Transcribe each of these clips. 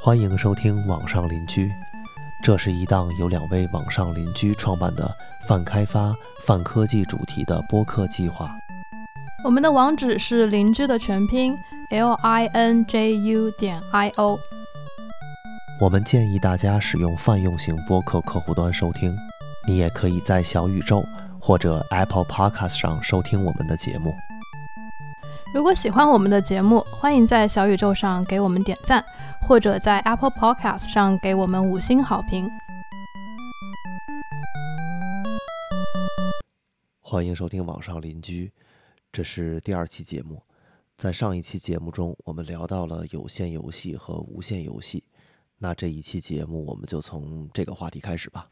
欢迎收听《网上邻居》，这是一档由两位网上邻居创办的泛开发、泛科技主题的播客计划。我们的网址是邻居的全拼 l i n j u 点 i o。我们建议大家使用泛用型播客客户端收听，你也可以在小宇宙或者 Apple Podcast 上收听我们的节目。如果喜欢我们的节目，欢迎在小宇宙上给我们点赞，或者在 Apple Podcast 上给我们五星好评。欢迎收听网上邻居，这是第二期节目。在上一期节目中，我们聊到了有线游戏和无线游戏。那这一期节目，我们就从这个话题开始吧。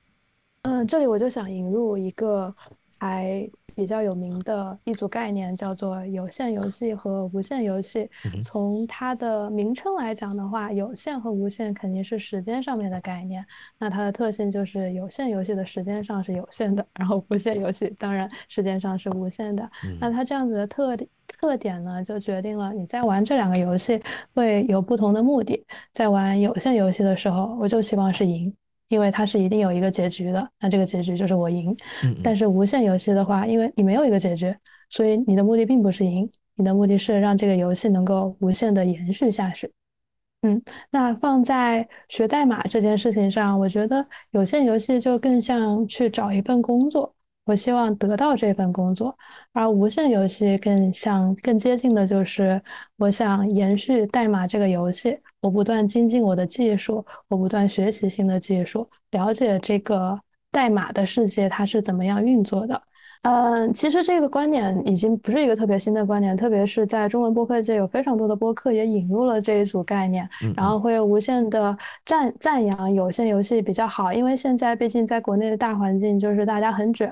嗯，这里我就想引入一个还比较有名的一组概念，叫做有线游戏和无线游戏。从它的名称来讲的话，有线和无线肯定是时间上面的概念。那它的特性就是有线游戏的时间上是有限的，然后无线游戏当然时间上是无限的。那它这样子的特特点呢，就决定了你在玩这两个游戏会有不同的目的。在玩有线游戏的时候，我就希望是赢。因为它是一定有一个结局的，那这个结局就是我赢。但是无限游戏的话，因为你没有一个结局，所以你的目的并不是赢，你的目的是让这个游戏能够无限的延续下去。嗯，那放在学代码这件事情上，我觉得有限游戏就更像去找一份工作。我希望得到这份工作，而无限游戏更像更接近的就是我想延续代码这个游戏，我不断精进我的技术，我不断学习新的技术，了解这个代码的世界它是怎么样运作的。嗯，其实这个观点已经不是一个特别新的观点，特别是在中文播客界，有非常多的播客也引入了这一组概念，然后会无限的赞赞扬有线游戏比较好，因为现在毕竟在国内的大环境就是大家很卷。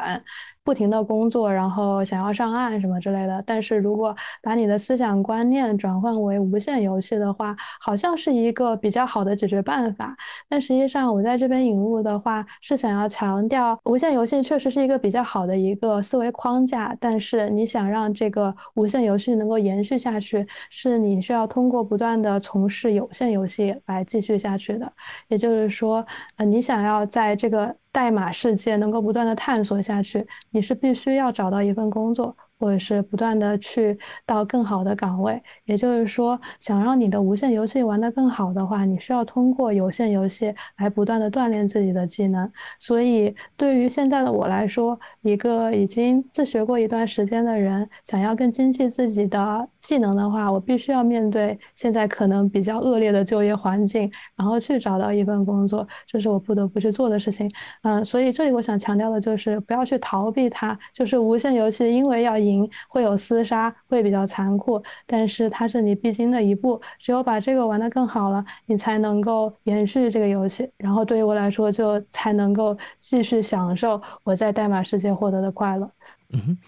不停的工作，然后想要上岸什么之类的。但是如果把你的思想观念转换为无限游戏的话，好像是一个比较好的解决办法。但实际上，我在这边引入的话，是想要强调无限游戏确实是一个比较好的一个思维框架。但是你想让这个无限游戏能够延续下去，是你需要通过不断的从事有限游戏来继续下去的。也就是说，呃，你想要在这个。代码世界能够不断的探索下去，你是必须要找到一份工作。或者是不断的去到更好的岗位，也就是说，想让你的无线游戏玩得更好的话，你需要通过有线游戏来不断的锻炼自己的技能。所以，对于现在的我来说，一个已经自学过一段时间的人，想要更精进自己的技能的话，我必须要面对现在可能比较恶劣的就业环境，然后去找到一份工作，这是我不得不去做的事情。嗯，所以这里我想强调的就是不要去逃避它，就是无线游戏，因为要赢。会有厮杀，会比较残酷，但是它是你必经的一步。只有把这个玩得更好了，你才能够延续这个游戏。然后对于我来说，就才能够继续享受我在代码世界获得的快乐。嗯哼，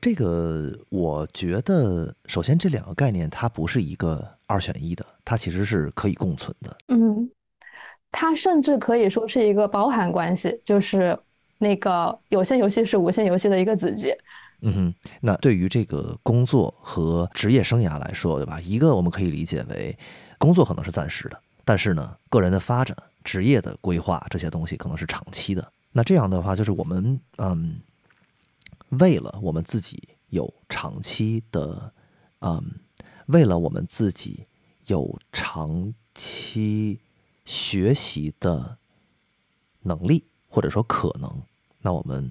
这个我觉得，首先这两个概念它不是一个二选一的，它其实是可以共存的。嗯，它甚至可以说是一个包含关系，就是那个有线游戏是无线游戏的一个子集。嗯哼，那对于这个工作和职业生涯来说，对吧？一个我们可以理解为工作可能是暂时的，但是呢，个人的发展、职业的规划这些东西可能是长期的。那这样的话，就是我们嗯，为了我们自己有长期的嗯，为了我们自己有长期学习的能力或者说可能，那我们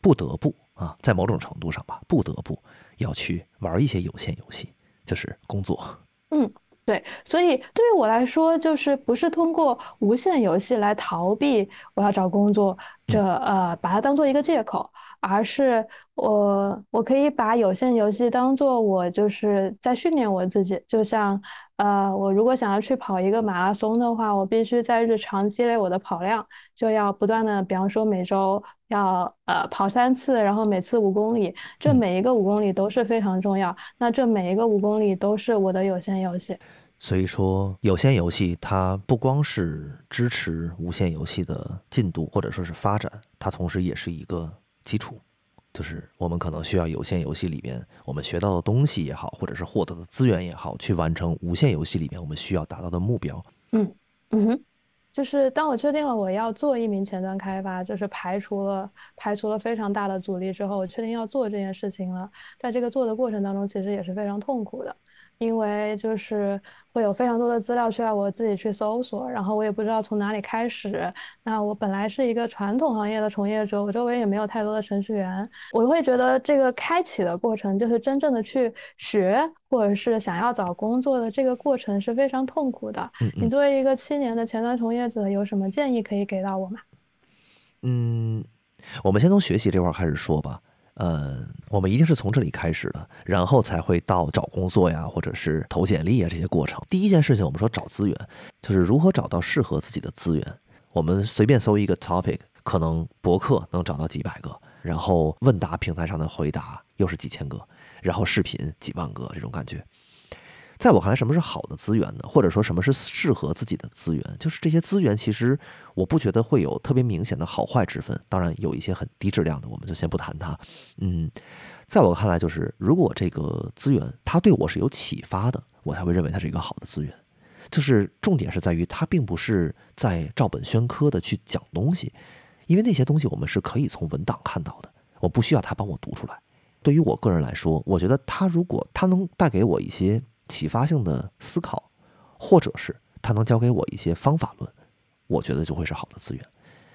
不得不。啊，在某种程度上吧，不得不要去玩一些有限游戏，就是工作。嗯，对，所以对于我来说，就是不是通过无限游戏来逃避我要找工作，这呃把它当做一个借口，而是我我可以把有限游戏当做我就是在训练我自己，就像呃我如果想要去跑一个马拉松的话，我必须在日常积累我的跑量，就要不断的，比方说每周要呃跑三次，然后每次五公里，这每一个五公里都是非常重要，那这每一个五公里都是我的有限游戏。所以说，有限游戏它不光是支持无限游戏的进度或者说是发展，它同时也是一个基础，就是我们可能需要有限游戏里边我们学到的东西也好，或者是获得的资源也好，去完成无限游戏里面我们需要达到的目标。嗯嗯哼，就是当我确定了我要做一名前端开发，就是排除了排除了非常大的阻力之后，我确定要做这件事情了。在这个做的过程当中，其实也是非常痛苦的。因为就是会有非常多的资料需要我自己去搜索，然后我也不知道从哪里开始。那我本来是一个传统行业的从业者，我周围也没有太多的程序员，我会觉得这个开启的过程，就是真正的去学或者是想要找工作的这个过程是非常痛苦的。你作为一个七年的前端从业者，有什么建议可以给到我吗？嗯，我们先从学习这块开始说吧。呃，我们一定是从这里开始的，然后才会到找工作呀，或者是投简历啊这些过程。第一件事情，我们说找资源，就是如何找到适合自己的资源。我们随便搜一个 topic，可能博客能找到几百个，然后问答平台上的回答又是几千个，然后视频几万个，这种感觉。在我看来，什么是好的资源呢？或者说什么是适合自己的资源？就是这些资源，其实我不觉得会有特别明显的好坏之分。当然，有一些很低质量的，我们就先不谈它。嗯，在我看来，就是如果这个资源它对我是有启发的，我才会认为它是一个好的资源。就是重点是在于，它并不是在照本宣科的去讲东西，因为那些东西我们是可以从文档看到的，我不需要他帮我读出来。对于我个人来说，我觉得他如果他能带给我一些。启发性的思考，或者是他能教给我一些方法论，我觉得就会是好的资源。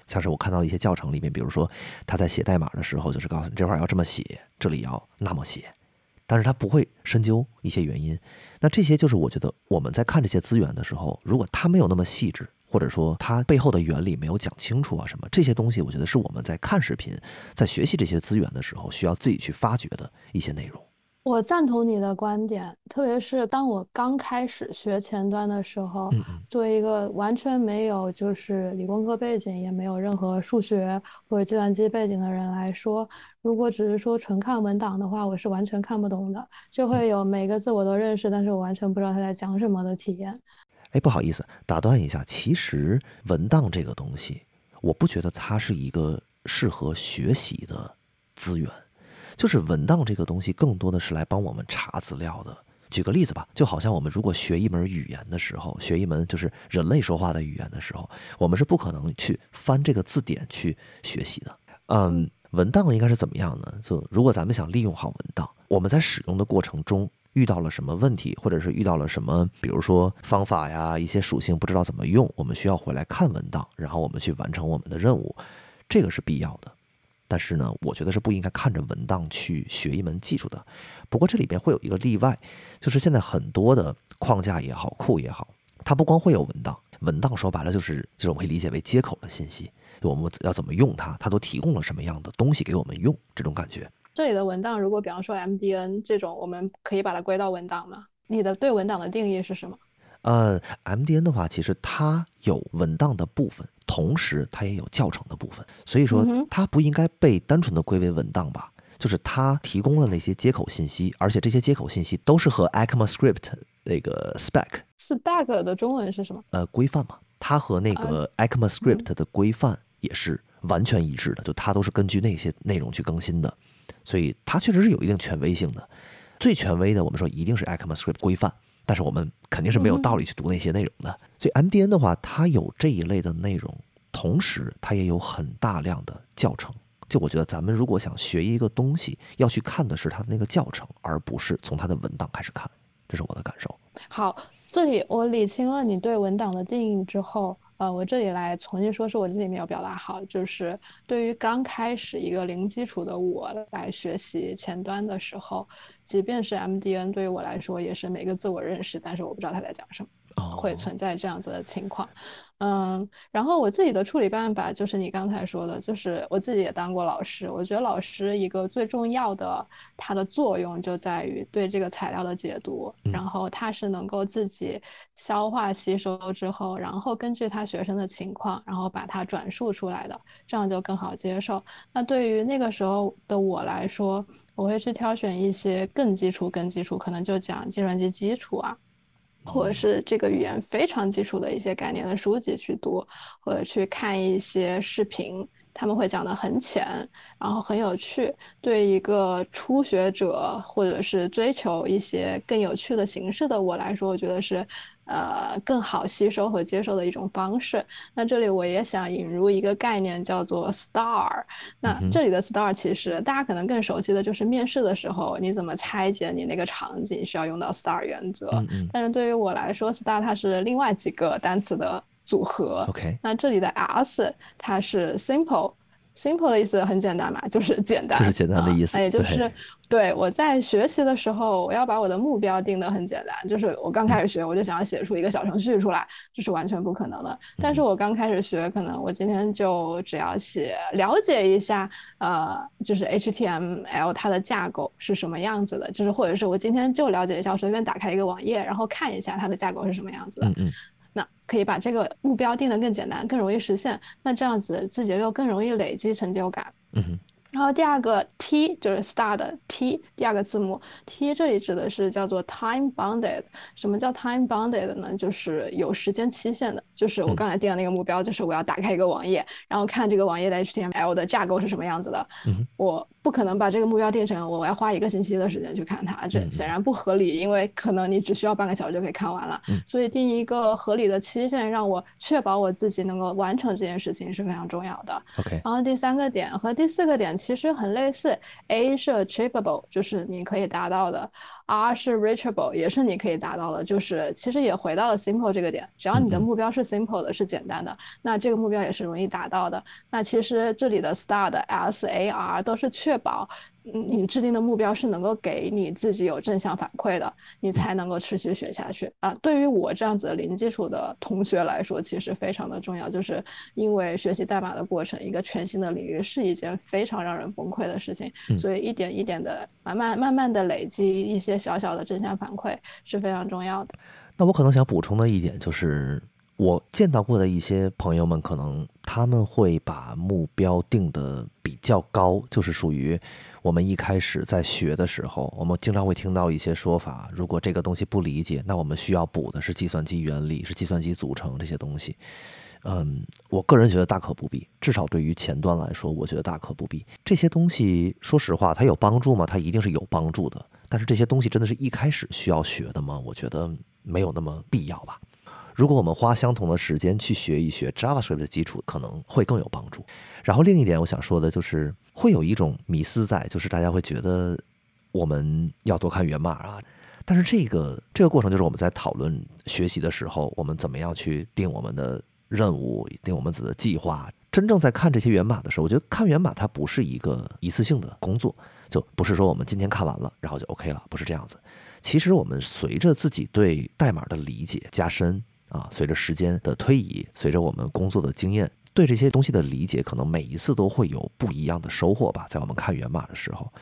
像是我看到一些教程里面，比如说他在写代码的时候，就是告诉你这块要这么写，这里要那么写，但是他不会深究一些原因。那这些就是我觉得我们在看这些资源的时候，如果他没有那么细致，或者说他背后的原理没有讲清楚啊什么这些东西，我觉得是我们在看视频、在学习这些资源的时候需要自己去发掘的一些内容。我赞同你的观点，特别是当我刚开始学前端的时候，作为一个完全没有就是理工科背景，也没有任何数学或者计算机背景的人来说，如果只是说纯看文档的话，我是完全看不懂的，就会有每个字我都认识，但是我完全不知道他在讲什么的体验。哎，不好意思，打断一下，其实文档这个东西，我不觉得它是一个适合学习的资源。就是文档这个东西，更多的是来帮我们查资料的。举个例子吧，就好像我们如果学一门语言的时候，学一门就是人类说话的语言的时候，我们是不可能去翻这个字典去学习的。嗯，文档应该是怎么样呢？就如果咱们想利用好文档，我们在使用的过程中遇到了什么问题，或者是遇到了什么，比如说方法呀，一些属性不知道怎么用，我们需要回来看文档，然后我们去完成我们的任务，这个是必要的。但是呢，我觉得是不应该看着文档去学一门技术的。不过这里边会有一个例外，就是现在很多的框架也好，库也好，它不光会有文档，文档说白了就是就是我们可以理解为接口的信息，我们要怎么用它，它都提供了什么样的东西给我们用，这种感觉。这里的文档，如果比方说 MDN 这种，我们可以把它归到文档吗？你的对文档的定义是什么？呃，MDN 的话，其实它有文档的部分，同时它也有教程的部分，所以说它不应该被单纯的归为文档吧？就是它提供了那些接口信息，而且这些接口信息都是和 ECMAScript 那个 spec spec 的中文是什么？呃，规范嘛，它和那个 ECMAScript 的规范也是完全一致的，就它都是根据那些内容去更新的，所以它确实是有一定权威性的。最权威的，我们说一定是 ECMAScript 规范。但是我们肯定是没有道理去读那些内容的，所以 MDN 的话，它有这一类的内容，同时它也有很大量的教程。就我觉得，咱们如果想学一个东西，要去看的是它的那个教程，而不是从它的文档开始看。这是我的感受。好，这里我理清了你对文档的定义之后。呃，我这里来重新说，是我自己没有表达好，就是对于刚开始一个零基础的我来学习前端的时候，即便是 MDN，对于我来说也是每个字我认识，但是我不知道他在讲什么。会存在这样子的情况。嗯，然后我自己的处理办法就是你刚才说的，就是我自己也当过老师。我觉得老师一个最重要的，它的作用就在于对这个材料的解读，然后他是能够自己消化吸收之后，然后根据他学生的情况，然后把它转述出来的，这样就更好接受。那对于那个时候的我来说，我会去挑选一些更基础、更基础，可能就讲计算机基础啊。或者是这个语言非常基础的一些概念的书籍去读，或者去看一些视频，他们会讲的很浅，然后很有趣。对一个初学者或者是追求一些更有趣的形式的我来说，我觉得是。呃，更好吸收和接受的一种方式。那这里我也想引入一个概念，叫做 STAR。那这里的 STAR 其实大家可能更熟悉的就是面试的时候，你怎么拆解你那个场景需要用到 STAR 原则。但是对于我来说，STAR 它是另外几个单词的组合。OK。那这里的 S 它是 Simple。Simple 的意思很简单嘛，就是简单，就是简单的意思。哎就是对我在学习的时候，我要把我的目标定得很简单，就是我刚开始学，我就想要写出一个小程序出来，这是完全不可能的。但是我刚开始学，可能我今天就只要写了解一下，呃，就是 HTML 它的架构是什么样子的，就是或者是我今天就了解一下，随便打开一个网页，然后看一下它的架构是什么样子的。嗯嗯。那可以把这个目标定得更简单，更容易实现。那这样子自己又更容易累积成就感。嗯哼。然后第二个 T 就是 STAR 的 T，第二个字母 T 这里指的是叫做 time bounded。什么叫 time bounded 呢？就是有时间期限的。就是我刚才定的那个目标，就是我要打开一个网页，然后看这个网页的 HTML 的架构是什么样子的。我。不可能把这个目标定成我要花一个星期的时间去看它，这显然不合理，因为可能你只需要半个小时就可以看完了。所以定一个合理的期限，让我确保我自己能够完成这件事情是非常重要的。OK。然后第三个点和第四个点其实很类似，A 是 achievable，就是你可以达到的；R 是 reachable，也是你可以达到的。就是其实也回到了 simple 这个点，只要你的目标是 simple 的，是简单的，那这个目标也是容易达到的。那其实这里的 STAR 的 S A R 都是确。确保，你制定的目标是能够给你自己有正向反馈的，你才能够持续学下去啊。对于我这样子的零基础的同学来说，其实非常的重要，就是因为学习代码的过程，一个全新的领域是一件非常让人崩溃的事情，所以一点一点的慢慢慢慢的累积一些小小的正向反馈是非常重要的。那我可能想补充的一点就是。我见到过的一些朋友们，可能他们会把目标定的比较高，就是属于我们一开始在学的时候，我们经常会听到一些说法：如果这个东西不理解，那我们需要补的是计算机原理、是计算机组成这些东西。嗯，我个人觉得大可不必，至少对于前端来说，我觉得大可不必。这些东西，说实话，它有帮助吗？它一定是有帮助的。但是这些东西真的是一开始需要学的吗？我觉得没有那么必要吧。如果我们花相同的时间去学一学 JavaScript 的基础，可能会更有帮助。然后另一点，我想说的就是，会有一种迷思在，就是大家会觉得我们要多看源码啊。但是这个这个过程，就是我们在讨论学习的时候，我们怎么样去定我们的任务，定我们自己的计划。真正在看这些源码的时候，我觉得看源码它不是一个一次性的工作，就不是说我们今天看完了，然后就 OK 了，不是这样子。其实我们随着自己对代码的理解加深。啊，随着时间的推移，随着我们工作的经验，对这些东西的理解，可能每一次都会有不一样的收获吧。在我们看源码的时候，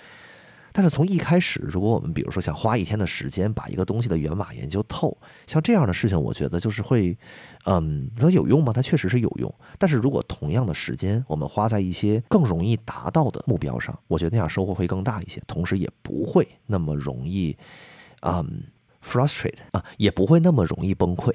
但是从一开始，如果我们比如说想花一天的时间把一个东西的源码研究透，像这样的事情，我觉得就是会，嗯，说有用吗？它确实是有用。但是如果同样的时间我们花在一些更容易达到的目标上，我觉得那样收获会更大一些，同时也不会那么容易，嗯，frustrate 啊，也不会那么容易崩溃。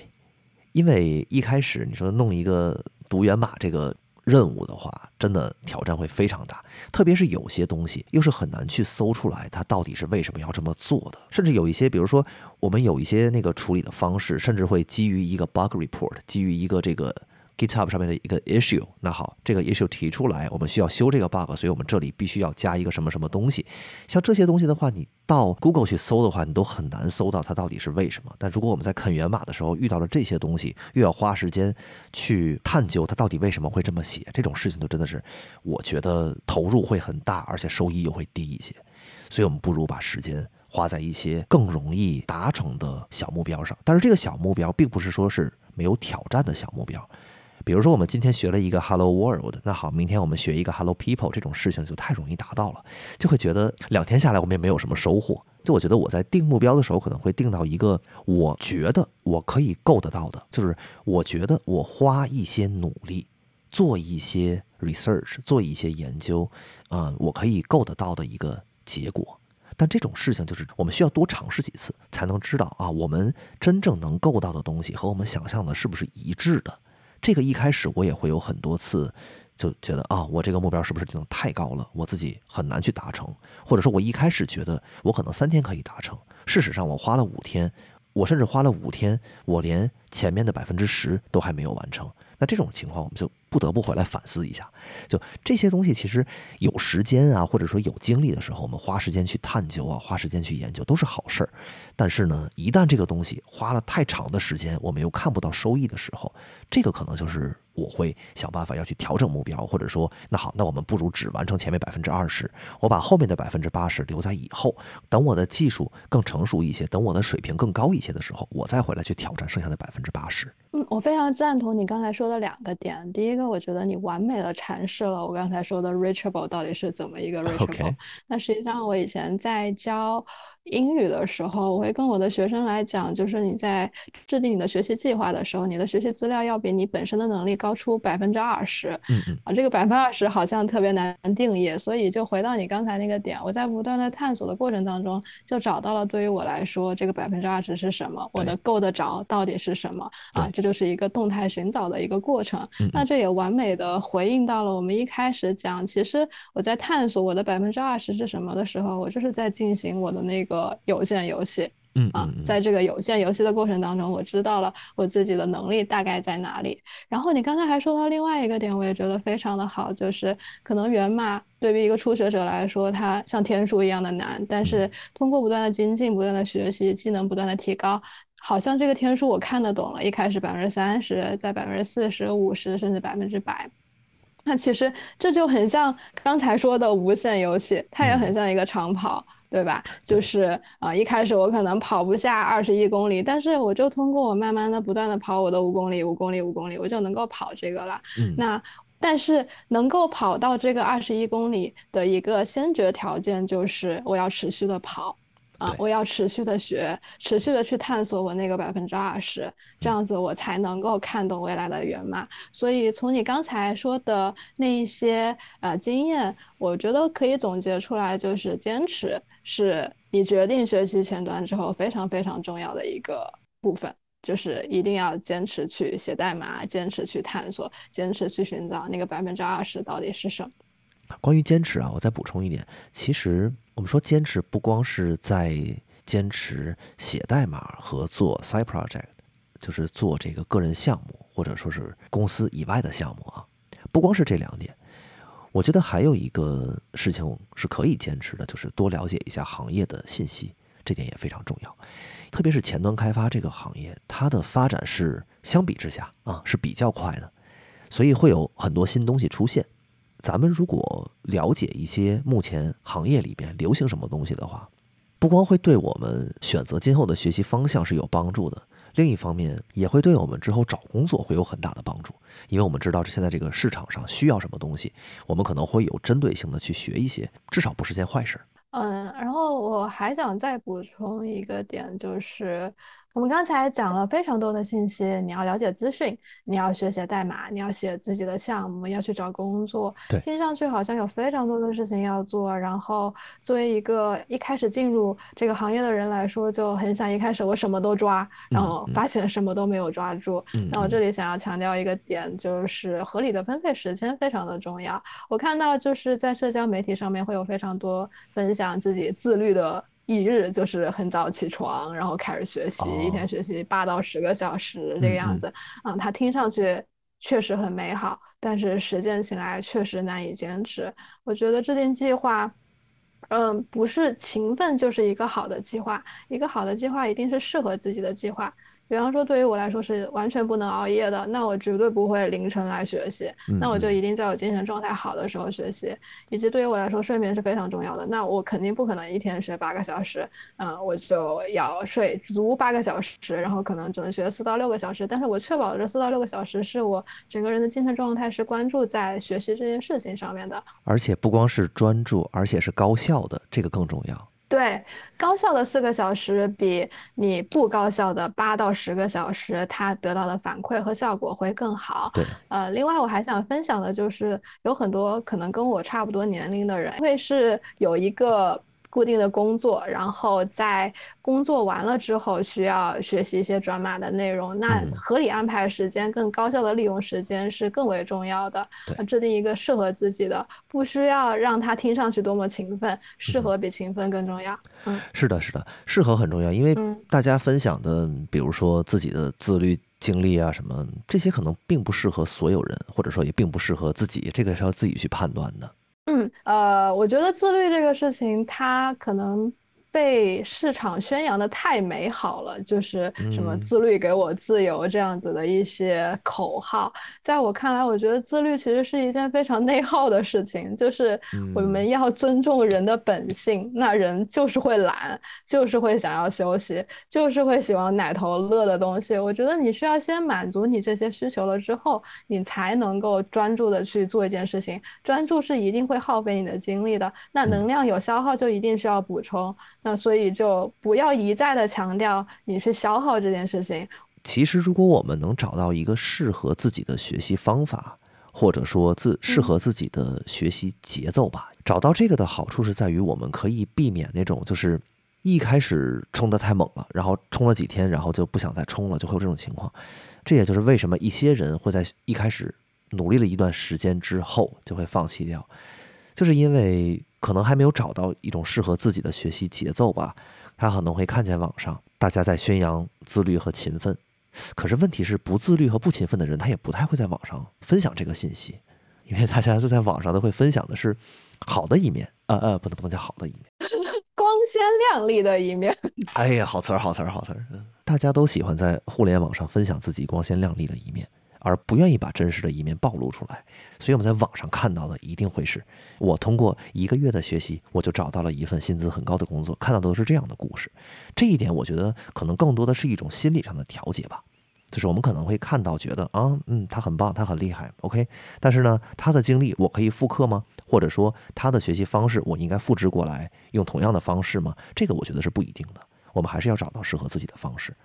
因为一开始你说弄一个读源码这个任务的话，真的挑战会非常大，特别是有些东西又是很难去搜出来，它到底是为什么要这么做的。甚至有一些，比如说我们有一些那个处理的方式，甚至会基于一个 bug report，基于一个这个。GitHub 上面的一个 issue，那好，这个 issue 提出来，我们需要修这个 bug，所以我们这里必须要加一个什么什么东西。像这些东西的话，你到 Google 去搜的话，你都很难搜到它到底是为什么。但如果我们在看源码的时候遇到了这些东西，又要花时间去探究它到底为什么会这么写，这种事情就真的是我觉得投入会很大，而且收益又会低一些。所以我们不如把时间。花在一些更容易达成的小目标上。但是这个小目标并不是说是没有挑战的小目标。比如说，我们今天学了一个 Hello World，那好，明天我们学一个 Hello People，这种事情就太容易达到了，就会觉得两天下来我们也没有什么收获。就我觉得我在定目标的时候，可能会定到一个我觉得我可以够得到的，就是我觉得我花一些努力，做一些 research，做一些研究，嗯，我可以够得到的一个结果。但这种事情就是我们需要多尝试几次，才能知道啊，我们真正能够到的东西和我们想象的是不是一致的。这个一开始我也会有很多次，就觉得啊，我这个目标是不是定的太高了，我自己很难去达成，或者说，我一开始觉得我可能三天可以达成，事实上我花了五天，我甚至花了五天，我连前面的百分之十都还没有完成。那这种情况，我们就不得不回来反思一下。就这些东西，其实有时间啊，或者说有精力的时候，我们花时间去探究啊，花时间去研究都是好事儿。但是呢，一旦这个东西花了太长的时间，我们又看不到收益的时候，这个可能就是我会想办法要去调整目标，或者说，那好，那我们不如只完成前面百分之二十，我把后面的百分之八十留在以后，等我的技术更成熟一些，等我的水平更高一些的时候，我再回来去挑战剩下的百分之八十。嗯，我非常赞同你刚才说的两个点。第一个，我觉得你完美的阐释了我刚才说的 reachable 到底是怎么一个 reachable。那实际上，我以前在教英语的时候，我会跟我的学生来讲，就是你在制定你的学习计划的时候，你的学习资料要比你本身的能力高出百分之二十。嗯嗯。啊，这个百分之二十好像特别难定义，所以就回到你刚才那个点，我在不断的探索的过程当中，就找到了对于我来说，这个百分之二十是什么，我的够得着到底是什么啊？这就是一个动态寻找的一个过程。那这也完美的回应到了我们一开始讲，其实我在探索我的百分之二十是什么的时候，我就是在进行我的那个有限游戏。嗯啊，在这个有限游戏的过程当中，我知道了我自己的能力大概在哪里。然后你刚才还说到另外一个点，我也觉得非常的好，就是可能源码对于一个初学者来说，它像天书一样的难，但是通过不断的精进、不断的学习，技能不断的提高，好像这个天书我看得懂了。一开始百分之三十，在百分之四十五十，甚至百分之百。那其实这就很像刚才说的无限游戏，它也很像一个长跑。对吧？就是啊，一开始我可能跑不下二十一公里，但是我就通过我慢慢的、不断的跑我的五公里、五公里、五公里，我就能够跑这个了。嗯，那但是能够跑到这个二十一公里的一个先决条件就是我要持续的跑。啊，我要持续的学，持续的去探索我那个百分之二十，这样子我才能够看懂未来的源码。所以从你刚才说的那一些呃经验，我觉得可以总结出来，就是坚持是你决定学习前端之后非常非常重要的一个部分，就是一定要坚持去写代码，坚持去探索，坚持去寻找那个百分之二十到底是什么。关于坚持啊，我再补充一点，其实我们说坚持不光是在坚持写代码和做 side project，就是做这个个人项目或者说是公司以外的项目啊，不光是这两点，我觉得还有一个事情是可以坚持的，就是多了解一下行业的信息，这点也非常重要。特别是前端开发这个行业，它的发展是相比之下啊是比较快的，所以会有很多新东西出现。咱们如果了解一些目前行业里边流行什么东西的话，不光会对我们选择今后的学习方向是有帮助的，另一方面也会对我们之后找工作会有很大的帮助，因为我们知道现在这个市场上需要什么东西，我们可能会有针对性的去学一些，至少不是件坏事。嗯，然后我还想再补充一个点，就是。我们刚才讲了非常多的信息，你要了解资讯，你要学写代码，你要写自己的项目，要去找工作。对，听上去好像有非常多的事情要做。然后作为一个一开始进入这个行业的人来说，就很想一开始我什么都抓，然后发现什么都没有抓住。然后这里想要强调一个点，就是合理的分配时间非常的重要。我看到就是在社交媒体上面会有非常多分享自己自律的。一日就是很早起床，然后开始学习，一天学习八到十个小时这个样子。嗯，它听上去确实很美好，但是实践起来确实难以坚持。我觉得制定计划，嗯，不是勤奋就是一个好的计划。一个好的计划一定是适合自己的计划。比方说，对于我来说是完全不能熬夜的，那我绝对不会凌晨来学习，那我就一定在我精神状态好的时候学习。以及对于我来说，睡眠是非常重要的，那我肯定不可能一天学八个小时，嗯，我就要睡足八个小时，然后可能只能学四到六个小时，但是我确保这四到六个小时是我整个人的精神状态是关注在学习这件事情上面的，而且不光是专注，而且是高效的，这个更重要。对，高效的四个小时比你不高效的八到十个小时，它得到的反馈和效果会更好。对，呃，另外我还想分享的就是，有很多可能跟我差不多年龄的人，会是有一个。固定的工作，然后在工作完了之后，需要学习一些转码的内容。那合理安排时间，更高效的利用时间是更为重要的。制定一个适合自己的，不需要让他听上去多么勤奋，适合比勤奋更重要。嗯，是的，是的，适合很重要，因为大家分享的，比如说自己的自律经历啊，什么这些可能并不适合所有人，或者说也并不适合自己，这个是要自己去判断的。嗯，呃，我觉得自律这个事情，它可能。被市场宣扬的太美好了，就是什么自律给我自由这样子的一些口号，在我看来，我觉得自律其实是一件非常内耗的事情。就是我们要尊重人的本性，那人就是会懒，就是会想要休息，就是会喜欢奶头乐的东西。我觉得你需要先满足你这些需求了之后，你才能够专注的去做一件事情。专注是一定会耗费你的精力的，那能量有消耗就一定需要补充。那所以就不要一再的强调你去消耗这件事情。其实，如果我们能找到一个适合自己的学习方法，或者说自适合自己的学习节奏吧，找到这个的好处是在于我们可以避免那种就是一开始冲得太猛了，然后冲了几天，然后就不想再冲了，就会有这种情况。这也就是为什么一些人会在一开始努力了一段时间之后就会放弃掉，就是因为。可能还没有找到一种适合自己的学习节奏吧。他可能会看见网上大家在宣扬自律和勤奋，可是问题是不自律和不勤奋的人，他也不太会在网上分享这个信息，因为大家都在网上都会分享的是好的一面，呃呃，不能不能叫好的一面，光鲜亮丽的一面。哎呀，好词儿，好词儿，好词儿。大家都喜欢在互联网上分享自己光鲜亮丽的一面。而不愿意把真实的一面暴露出来，所以我们在网上看到的一定会是我通过一个月的学习，我就找到了一份薪资很高的工作，看到的都是这样的故事。这一点我觉得可能更多的是一种心理上的调节吧，就是我们可能会看到觉得啊，嗯，他很棒，他很厉害，OK。但是呢，他的经历我可以复刻吗？或者说他的学习方式我应该复制过来用同样的方式吗？这个我觉得是不一定的。我们还是要找到适合自己的方式。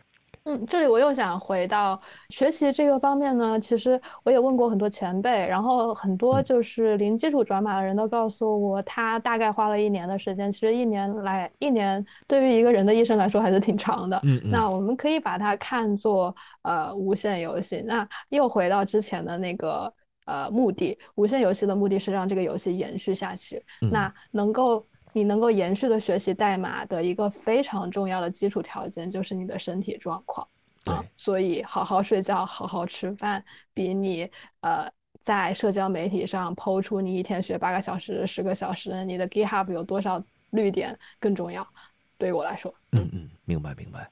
嗯，这里我又想回到学习这个方面呢。其实我也问过很多前辈，然后很多就是零基础转码的人都告诉我，他大概花了一年的时间。其实一年来，一年对于一个人的一生来说还是挺长的。嗯，那我们可以把它看作呃无限游戏。那又回到之前的那个呃目的，无限游戏的目的是让这个游戏延续下去。那能够。你能够延续的学习代码的一个非常重要的基础条件就是你的身体状况啊，所以好好睡觉、好好吃饭，比你呃在社交媒体上抛出你一天学八个小时、十个小时，你的 GitHub 有多少绿点更重要。对于我来说，嗯嗯，明白明白。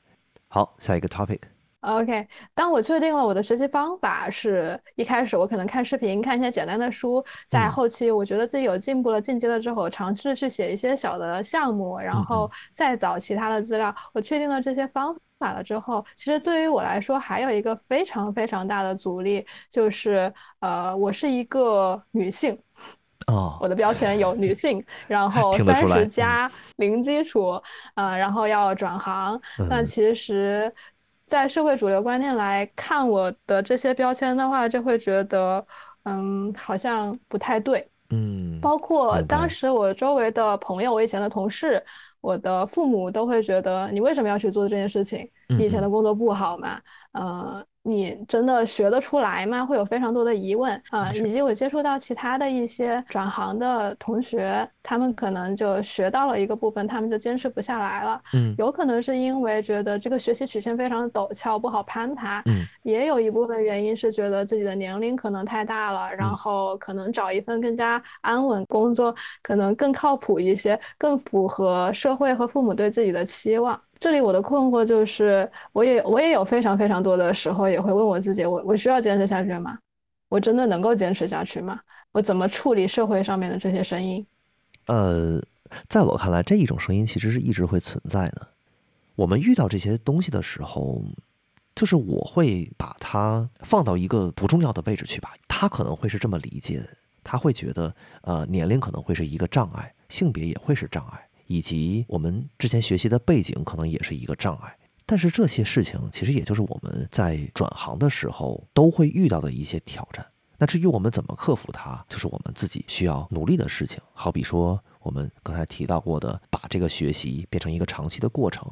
好，下一个 topic。OK，当我确定了我的学习方法是一开始我可能看视频看一些简单的书，在后期我觉得自己有进步了进阶了之后，尝试去写一些小的项目，然后再找其他的资料。我确定了这些方法了之后，其实对于我来说还有一个非常非常大的阻力，就是呃，我是一个女性，哦，我的标签有女性，然后三十加零基础，呃，然后要转行，那其实。在社会主流观念来看我的这些标签的话，就会觉得，嗯，好像不太对，嗯，包括当时我周围的朋友，我以前的同事，我的父母都会觉得，你为什么要去做这件事情？你以前的工作不好嘛？呃。你真的学得出来吗？会有非常多的疑问啊，以及我接触到其他的一些转行的同学，他们可能就学到了一个部分，他们就坚持不下来了。嗯，有可能是因为觉得这个学习曲线非常的陡峭，不好攀爬。嗯，也有一部分原因是觉得自己的年龄可能太大了，然后可能找一份更加安稳工作，可能更靠谱一些，更符合社会和父母对自己的期望。这里我的困惑就是，我也我也有非常非常多的时候也会问我自己，我我需要坚持下去吗？我真的能够坚持下去吗？我怎么处理社会上面的这些声音？呃，在我看来，这一种声音其实是一直会存在的。我们遇到这些东西的时候，就是我会把它放到一个不重要的位置去吧。他可能会是这么理解，他会觉得，呃，年龄可能会是一个障碍，性别也会是障碍。以及我们之前学习的背景可能也是一个障碍，但是这些事情其实也就是我们在转行的时候都会遇到的一些挑战。那至于我们怎么克服它，就是我们自己需要努力的事情。好比说我们刚才提到过的，把这个学习变成一个长期的过程，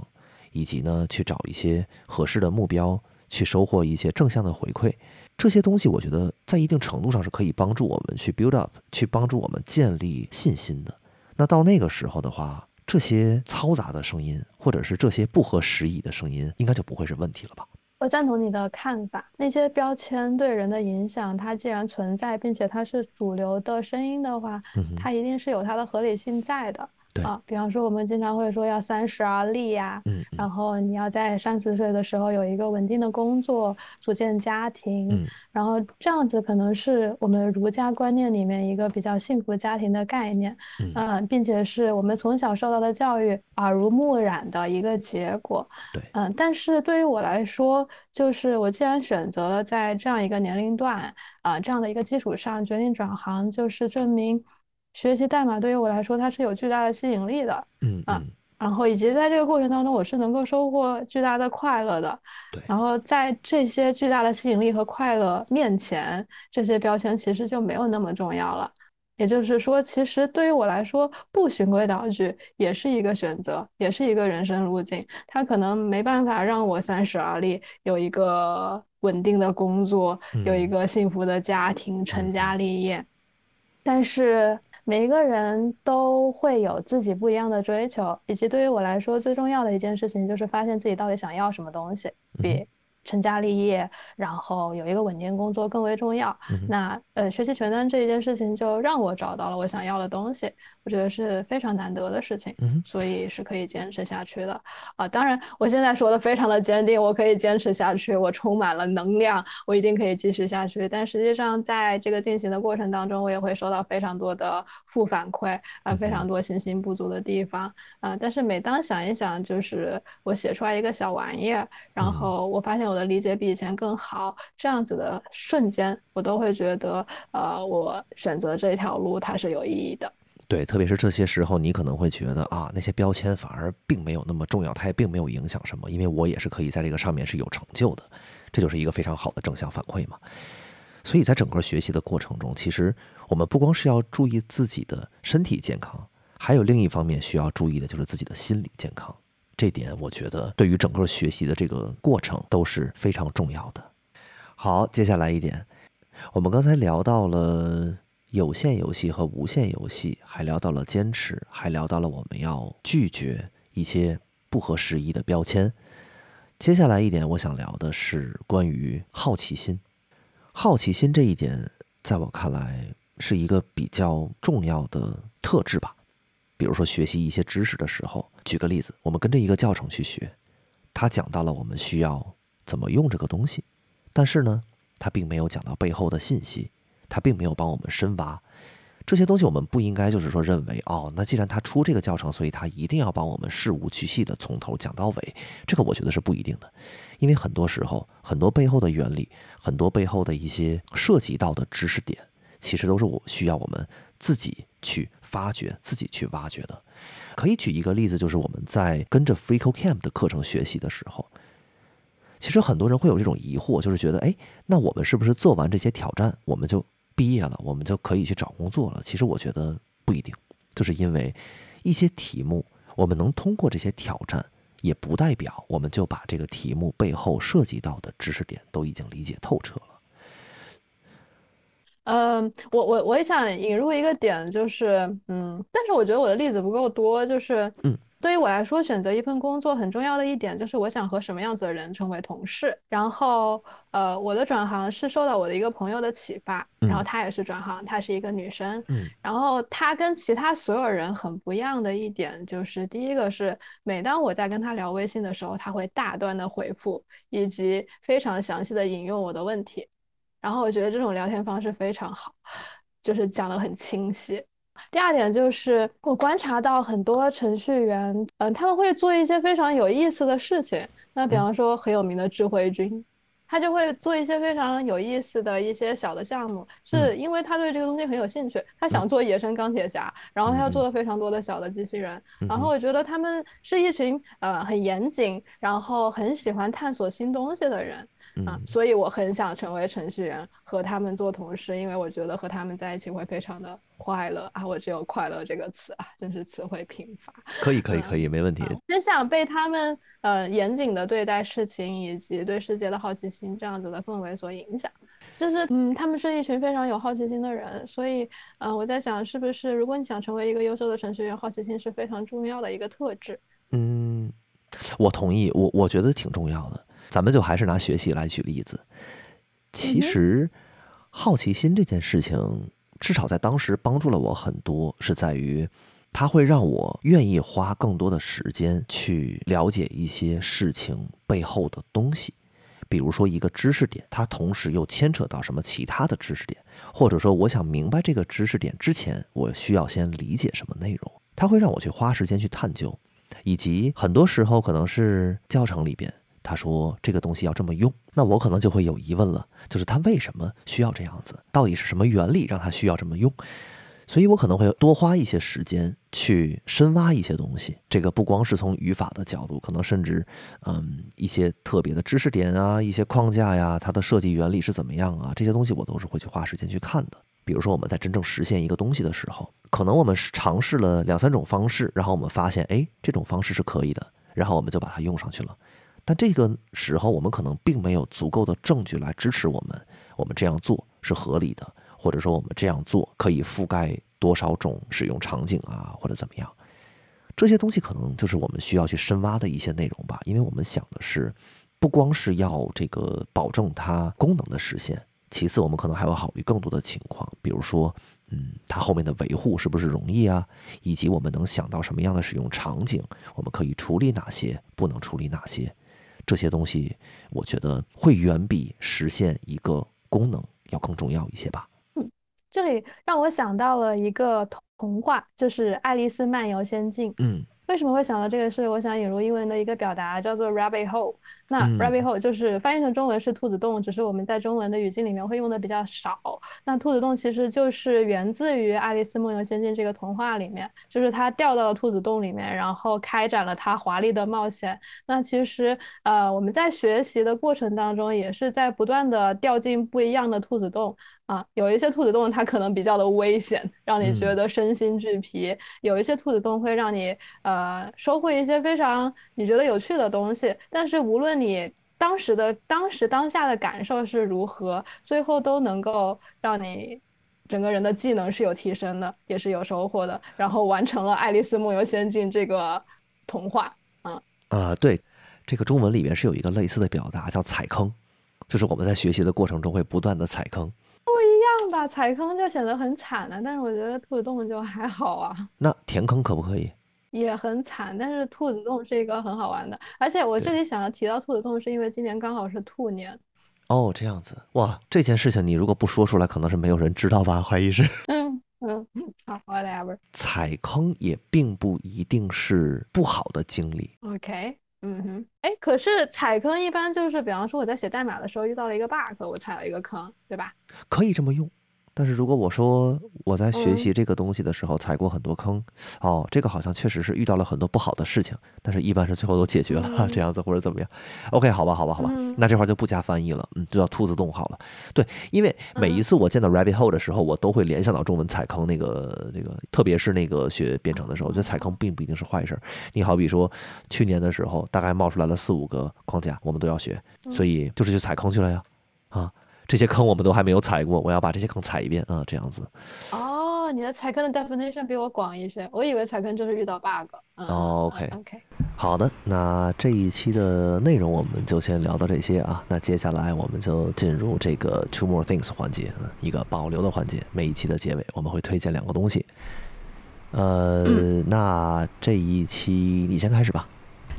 以及呢去找一些合适的目标，去收获一些正向的回馈。这些东西我觉得在一定程度上是可以帮助我们去 build up，去帮助我们建立信心的。那到那个时候的话，这些嘈杂的声音，或者是这些不合时宜的声音，应该就不会是问题了吧？我赞同你的看法。那些标签对人的影响，它既然存在，并且它是主流的声音的话，它一定是有它的合理性在的。啊，比方说我们经常会说要三十而立呀，嗯，然后你要在三十岁的时候有一个稳定的工作，组建家庭，嗯，然后这样子可能是我们儒家观念里面一个比较幸福家庭的概念，嗯，并且是我们从小受到的教育耳濡目染的一个结果，对，嗯，但是对于我来说，就是我既然选择了在这样一个年龄段，啊，这样的一个基础上决定转行，就是证明。学习代码对于我来说，它是有巨大的吸引力的，嗯啊，然后以及在这个过程当中，我是能够收获巨大的快乐的，对。然后在这些巨大的吸引力和快乐面前，这些标签其实就没有那么重要了。也就是说，其实对于我来说，不循规蹈矩也是一个选择，也是一个人生路径。它可能没办法让我三十而立，有一个稳定的工作，有一个幸福的家庭，成家立业，但是。每一个人都会有自己不一样的追求，以及对于我来说最重要的一件事情就是发现自己到底想要什么东西。比成家立业，然后有一个稳定工作更为重要。那呃，学习全单这一件事情就让我找到了我想要的东西，我觉得是非常难得的事情，所以是可以坚持下去的啊。当然，我现在说的非常的坚定，我可以坚持下去，我充满了能量，我一定可以继续下去。但实际上，在这个进行的过程当中，我也会收到非常多的负反馈啊，非常多信心不足的地方啊。但是每当想一想，就是我写出来一个小玩意儿，然后我发现我。我的理解比以前更好，这样子的瞬间，我都会觉得，呃，我选择这条路它是有意义的。对，特别是这些时候，你可能会觉得啊，那些标签反而并没有那么重要，它也并没有影响什么，因为我也是可以在这个上面是有成就的，这就是一个非常好的正向反馈嘛。所以在整个学习的过程中，其实我们不光是要注意自己的身体健康，还有另一方面需要注意的就是自己的心理健康。这点我觉得对于整个学习的这个过程都是非常重要的。好，接下来一点，我们刚才聊到了有限游戏和无限游戏，还聊到了坚持，还聊到了我们要拒绝一些不合时宜的标签。接下来一点，我想聊的是关于好奇心。好奇心这一点，在我看来是一个比较重要的特质吧。比如说学习一些知识的时候，举个例子，我们跟着一个教程去学，他讲到了我们需要怎么用这个东西，但是呢，他并没有讲到背后的信息，他并没有帮我们深挖这些东西。我们不应该就是说认为，哦，那既然他出这个教程，所以他一定要帮我们事无巨细的从头讲到尾。这个我觉得是不一定的，因为很多时候，很多背后的原理，很多背后的一些涉及到的知识点，其实都是我需要我们自己去。发掘自己去挖掘的，可以举一个例子，就是我们在跟着 FreeCodeCamp 的课程学习的时候，其实很多人会有这种疑惑，就是觉得，哎，那我们是不是做完这些挑战，我们就毕业了，我们就可以去找工作了？其实我觉得不一定，就是因为一些题目，我们能通过这些挑战，也不代表我们就把这个题目背后涉及到的知识点都已经理解透彻了。嗯，我我我也想引入一个点，就是，嗯，但是我觉得我的例子不够多，就是，嗯，对于我来说，选择一份工作很重要的一点就是我想和什么样子的人成为同事。然后，呃，我的转行是受到我的一个朋友的启发，然后她也是转行，她是一个女生。嗯，然后她跟其他所有人很不一样的一点就是，第一个是每当我在跟她聊微信的时候，她会大段的回复，以及非常详细的引用我的问题。然后我觉得这种聊天方式非常好，就是讲的很清晰。第二点就是我观察到很多程序员，嗯，他们会做一些非常有意思的事情。那比方说很有名的智慧君，他就会做一些非常有意思的一些小的项目，是因为他对这个东西很有兴趣，他想做野生钢铁侠，然后他又做了非常多的小的机器人。然后我觉得他们是一群呃很严谨，然后很喜欢探索新东西的人。啊，所以我很想成为程序员，和他们做同事，因为我觉得和他们在一起会非常的快乐啊！我只有“快乐”这个词啊，真是词汇贫乏。可以，可以，可以，没问题。真想被他们呃严谨的对待事情，以及对世界的好奇心这样子的氛围所影响。就是嗯，他们是一群非常有好奇心的人，所以嗯，我在想，是不是如果你想成为一个优秀的程序员，好奇心是非常重要的一个特质。嗯，我同意，我我觉得挺重要的。咱们就还是拿学习来举例子。其实，好奇心这件事情，至少在当时帮助了我很多，是在于它会让我愿意花更多的时间去了解一些事情背后的东西。比如说一个知识点，它同时又牵扯到什么其他的知识点，或者说我想明白这个知识点之前，我需要先理解什么内容。它会让我去花时间去探究，以及很多时候可能是教程里边。他说这个东西要这么用，那我可能就会有疑问了，就是他为什么需要这样子？到底是什么原理让他需要这么用？所以我可能会多花一些时间去深挖一些东西。这个不光是从语法的角度，可能甚至嗯一些特别的知识点啊，一些框架呀，它的设计原理是怎么样啊？这些东西我都是会去花时间去看的。比如说我们在真正实现一个东西的时候，可能我们尝试了两三种方式，然后我们发现哎这种方式是可以的，然后我们就把它用上去了。但这个时候，我们可能并没有足够的证据来支持我们，我们这样做是合理的，或者说我们这样做可以覆盖多少种使用场景啊，或者怎么样？这些东西可能就是我们需要去深挖的一些内容吧。因为我们想的是，不光是要这个保证它功能的实现，其次我们可能还要考虑更多的情况，比如说，嗯，它后面的维护是不是容易啊？以及我们能想到什么样的使用场景，我们可以处理哪些，不能处理哪些？这些东西，我觉得会远比实现一个功能要更重要一些吧。嗯，这里让我想到了一个童话，就是《爱丽丝漫游仙境》。嗯。为什么会想到这个？是我想引入英文的一个表达，叫做 rabbit hole。那 rabbit hole 就是翻译成中文是兔子洞，只是我们在中文的语境里面会用的比较少。那兔子洞其实就是源自于《爱丽丝梦游仙境》这个童话里面，就是他掉到了兔子洞里面，然后开展了他华丽的冒险。那其实呃我们在学习的过程当中，也是在不断的掉进不一样的兔子洞。啊，有一些兔子洞它可能比较的危险，让你觉得身心俱疲；有一些兔子洞会让你呃收获一些非常你觉得有趣的东西。但是无论你当时的当时当下的感受是如何，最后都能够让你整个人的技能是有提升的，也是有收获的，然后完成了《爱丽丝梦游仙境》这个童话。嗯啊，对，这个中文里面是有一个类似的表达，叫踩坑。就是我们在学习的过程中会不断的踩坑，不一样吧？踩坑就显得很惨了，但是我觉得兔子洞就还好啊。那填坑可不可以？也很惨，但是兔子洞是一个很好玩的。而且我这里想要提到兔子洞，是因为今年刚好是兔年。哦，这样子哇！这件事情你如果不说出来，可能是没有人知道吧？怀疑是。嗯嗯，好，whatever。踩坑也并不一定是不好的经历。OK。嗯哼，哎，可是踩坑一般就是，比方说我在写代码的时候遇到了一个 bug，我踩了一个坑，对吧？可以这么用。但是如果我说我在学习这个东西的时候踩过很多坑，哦，这个好像确实是遇到了很多不好的事情，但是一般是最后都解决了 这样子或者怎么样。OK，好吧，好吧，好吧，那这块就不加翻译了，嗯，就叫兔子洞好了。对，因为每一次我见到 rabbit hole 的时候，我都会联想到中文踩坑那个这个，特别是那个学编程的时候，我觉得踩坑并不一定是坏事。你好比说去年的时候，大概冒出来了四五个框架，我们都要学，所以就是去踩坑去了呀，啊。这些坑我们都还没有踩过，我要把这些坑踩一遍啊，这样子。哦，你的踩坑的 definition 比我广一些，我以为踩坑就是遇到 bug。哦，OK OK，好的，那这一期的内容我们就先聊到这些啊。那接下来我们就进入这个 two more things 环节，一个保留的环节。每一期的结尾我们会推荐两个东西。呃，那这一期你先开始吧。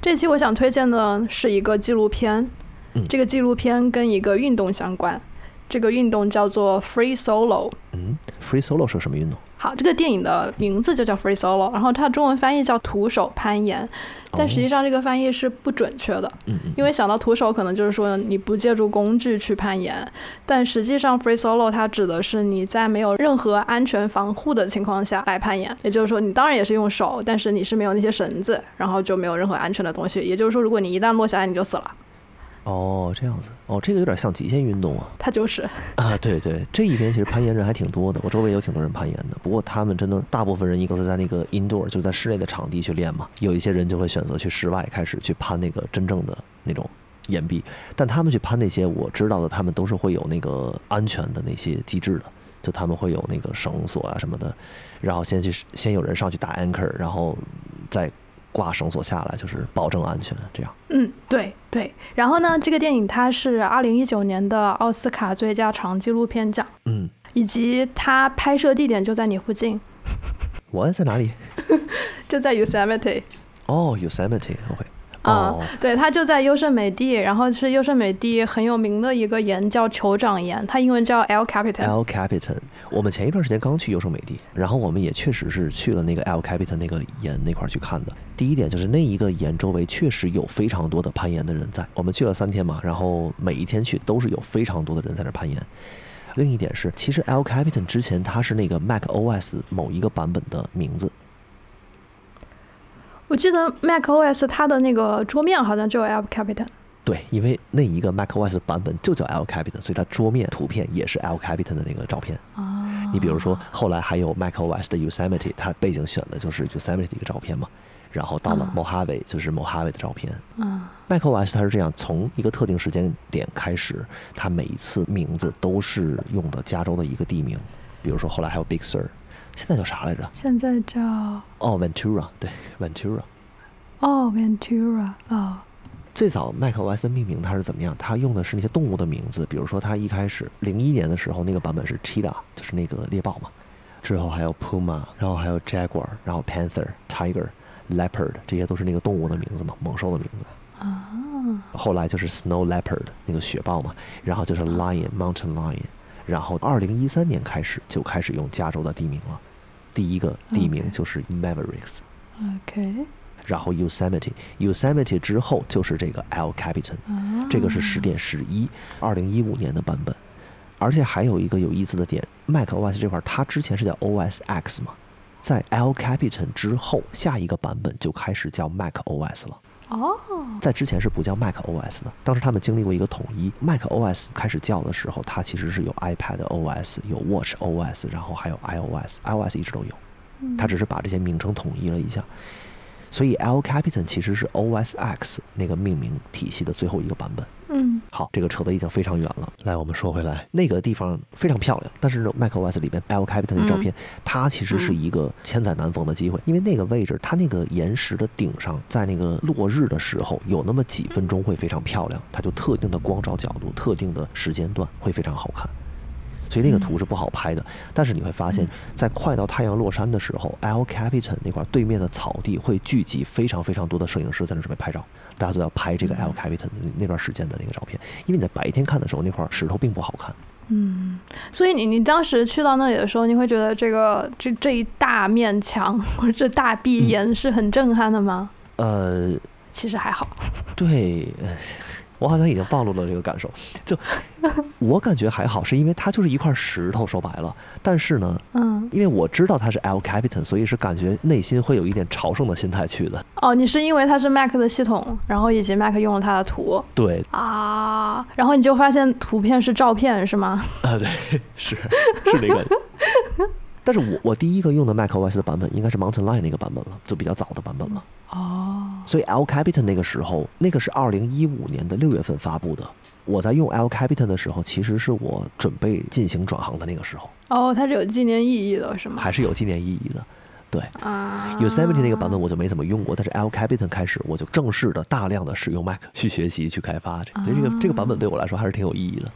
这期我想推荐的是一个纪录片，嗯这个纪录片跟一个运动相关，这个运动叫做 Free Solo。嗯，free solo 是什么运动？好，这个电影的名字就叫 Free Solo，然后它中文翻译叫徒手攀岩，但实际上这个翻译是不准确的，因为想到徒手可能就是说你不借助工具去攀岩，但实际上 Free Solo 它指的是你在没有任何安全防护的情况下来攀岩，也就是说你当然也是用手，但是你是没有那些绳子，然后就没有任何安全的东西，也就是说如果你一旦落下来你就死了，哦，这样子，哦，这个有点像极限运动啊。它就是。啊，对对，这一边其实攀岩人还挺多的，我周围有挺多人攀岩的。不过他们真的大部分人一个都是在那个 indoor，就在室内的场地去练嘛。有一些人就会选择去室外开始去攀那个真正的那种岩壁，但他们去攀那些我知道的，他们都是会有那个安全的那些机制的，就他们会有那个绳索啊什么的，然后先去先有人上去打 anchor，然后再挂绳索下来，就是保证安全这样。嗯，对对。然后呢，这个电影它是二零一九年的奥斯卡最佳长纪录片奖，嗯，以及它拍摄地点就在你附近，我在哪里？就在 Yosemite。哦，Yosemite，OK。啊、哦，对，他就在优胜美地，然后是优胜美地很有名的一个岩叫酋长岩，它英文叫 El Capitan。El Capitan，我们前一段时间刚去优胜美地，然后我们也确实是去了那个 El Capitan 那个岩那块儿去看的。第一点就是那一个岩周围确实有非常多的攀岩的人在，我们去了三天嘛，然后每一天去都是有非常多的人在那儿攀岩。另一点是，其实 El Capitan 之前它是那个 Mac OS 某一个版本的名字，我记得 Mac OS 它的那个桌面好像就有 El Capitan。对，因为那一个 Mac OS 版本就叫 El Capitan，所以它桌面图片也是 El Capitan 的那个照片。啊，你比如说，后来还有 macOS 的 Yosemite，它背景选的就是 Yosemite 的一个照片嘛。然后到了啊 Mojave，就是 Mojave 的照片。嗯 macOS 它是这样，从一个特定时间点开始，它每一次名字都是用的加州的一个地名。比如说后来还有 Big Sur，现在叫啥来着？现在叫哦，Ventura，对，Ventura。哦 Ventura 哦最早 macOS 的命名它是怎么样？它用的是那些动物的名字，比如说它一开始零一年的时候那个版本是 cheetah，就是那个猎豹嘛。之后还有 puma，然后还有 jaguar，然后 panther、tiger、leopard，这些都是那个动物的名字嘛，猛兽的名字。啊后来就是 snow leopard 那个雪豹嘛，然后就是 lion、mountain lion，然后二零一三年开始就开始用加州的地名了，第一个地名就是 Mavericks。OK 然后 Yosemite，Yosemite 之后就是这个 El Capitan，啊，这个是十点十一，二零一五年的版本。而且还有一个有意思的点，Mac OS 这块儿它之前是叫 OS X 嘛，在 El Capitan 之后，下一个版本就开始叫 Mac OS 了。哦在之前是不叫 Mac OS 的，当时他们经历过一个统一。Mac OS 开始叫的时候，它其实是有 iPad OS、有 Watch OS，然后还有 iOS，iOS 一直都有。它只是把这些名称统一了一下。所以 El Capitan 其实是 OS X 那个命名体系的最后一个版本。嗯好，这个扯得已经非常远了。来，我们说回来，那个地方非常漂亮，但是 macOS 里边 El Capitan 的照片，它其实是一个千载难逢的机会，因为那个位置，它那个岩石的顶上，在那个落日的时候，有那么几分钟会非常漂亮，它就特定的光照角度、特定的时间段会非常好看。所以那个图是不好拍的，但是你会发现在快到太阳落山的时候，El Capitan 那块对面的草地会聚集非常非常多的摄影师在那准备拍照，大家都要拍这个 El Capitan 那那段时间的那个照片，因为你在白天看的时候，那块石头并不好看。嗯，所以你你当时去到那里的时候，你会觉得这个这这一大面墙或者这大壁岩是很震撼的吗？呃，其实还好。对，呃我好像已经暴露了这个感受。就 我感觉还好，是因为它就是一块石头，说白了。但是呢，嗯，因为我知道它是 El Capitan，所以是感觉内心会有一点朝圣的心态去的。哦，你是因为它是 Mac 的系统，然后以及 Mac 用了它的图对啊，然后你就发现图片是照片是吗？啊，对，是是这个。但是我我第一个用的 macOS 的版本应该是 Mountain Lion 那个版本了，就比较早的版本了。哦，所以 El Capitan 那个时候，那个是二零一五年的六月份发布的。我在用 El Capitan 的时候，其实是我准备进行转行的那个时候，哦，它是有纪念意义的，是吗？还是有纪念意义的。对啊，Yosemite 那个版本我就没怎么用过，但是 El Capitan 开始我就正式的大量的使用 Mac 去学习去开发，所以这个这个版本对我来说还是挺有意义的。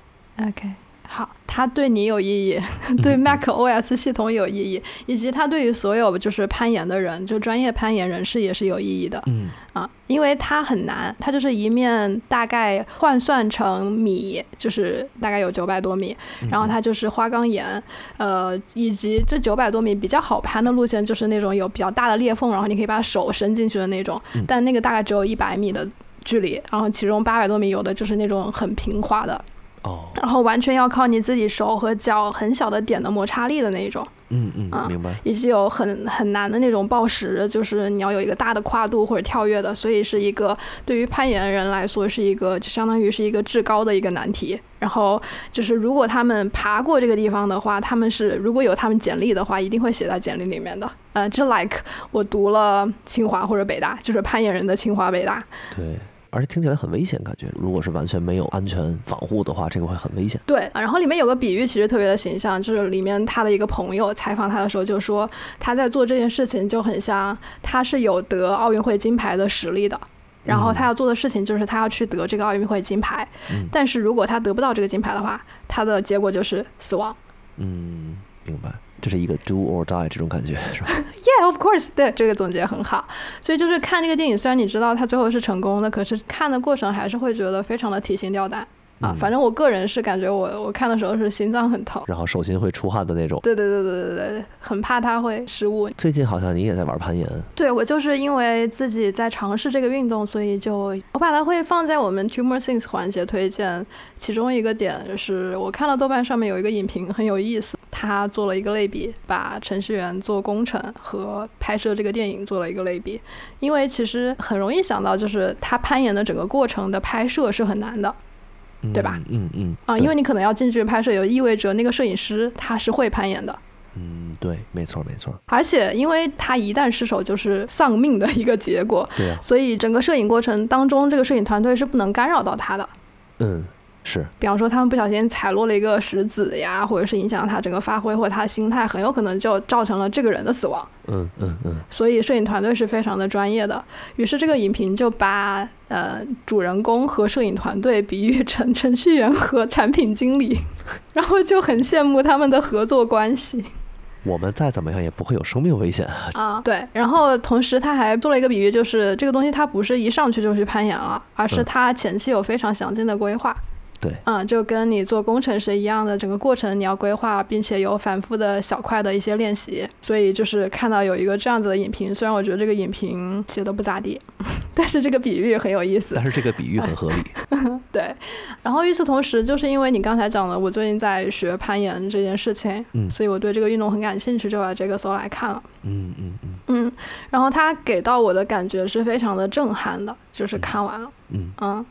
OK，好，它对你有意义，对 Mac OS 系统有意义，以及它对于所有就是攀岩的人，就专业攀岩人士也是有意义的。嗯。啊，因为它很难，它就是一面大概换算成米，就是大概有九百多米，然后它就是花岗岩，呃，以及这九百多米比较好攀的路线就是那种有比较大的裂缝，然后你可以把手伸进去的那种，但那个大概只有一百米的距离，然后其中八百多米有的就是那种很平滑的。哦，然后完全要靠你自己手和脚很小的点的摩擦力的那一种，嗯嗯啊，明白。以及有很很难的那种抱石，就是你要有一个大的跨度或者跳跃的，所以是一个对于攀岩人来说是一个就相当于是一个至高的一个难题。然后就是如果他们爬过这个地方的话，他们是如果有他们简历的话，一定会写在简历里面的。呃，就 like 我读了清华或者北大，就是攀岩人的清华北大。对，而且听起来很危险，感觉如果是完全没有安全防护的话，这个会很危险。对，啊然后里面有个比喻，其实特别的形象，就是里面他的一个朋友采访他的时候就说，他在做这件事情就很像他是有得奥运会金牌的实力的。然后他要做的事情就是他要去得这个奥运会金牌，嗯但是如果他得不到这个金牌的话，他的结果就是死亡。嗯，明白。这是一个 do or die 这种感觉，是吧？Yeah, of course，对这个总结很好。所以就是看这个电影，虽然你知道它最后是成功的，可是看的过程还是会觉得非常的提心吊胆啊。嗯反正我个人是感觉我我看的时候是心脏很疼。然后手心会出汗的那种。对对对对对对，很怕他会失误。最近好像你也在玩攀岩，对我就是因为自己在尝试这个运动，所以就我把它会放在我们 Two More Things 环节推荐。其中一个点是我看到豆瓣上面有一个影评很有意思，他做了一个类比，把程序员做工程和拍摄这个电影做了一个类比。因为其实很容易想到，就是他攀岩的整个过程的拍摄是很难的嗯对吧？嗯嗯啊，对因为你可能要近距离拍摄，也意味着那个摄影师他是会攀岩的。嗯对，没错没错，而且，因为他一旦失手，就是丧命的一个结果，对啊、所以整个摄影过程当中，这个摄影团队是不能干扰到他的。嗯是，比方说，他们不小心踩落了一个石子呀，或者是影响他整个发挥或者他的心态，很有可能就造成了这个人的死亡。嗯嗯嗯所以摄影团队是非常的专业的。于是这个影评就把呃主人公和摄影团队比喻成程序员和产品经理，然后就很羡慕他们的合作关系。我们再怎么样也不会有生命危险啊。啊，对，然后同时他还做了一个比喻，就是这个东西它不是一上去就去攀岩了，而是嗯它前期有非常详尽的规划。对，嗯，就跟你做工程师一样的，整个过程你要规划，并且有反复的小块的一些练习。所以就是看到有一个这样子的影评，虽然我觉得这个影评写的不咋地，但是这个比喻很有意思但。是这个比喻很合理。对，然后与此同时，就是因为你刚才讲了，我最近在学攀岩这件事情，嗯所以我对这个运动很感兴趣，就把这个搜来看了。嗯嗯嗯嗯，然后它给到我的感觉是非常的震撼的，就是看完了，嗯嗯嗯，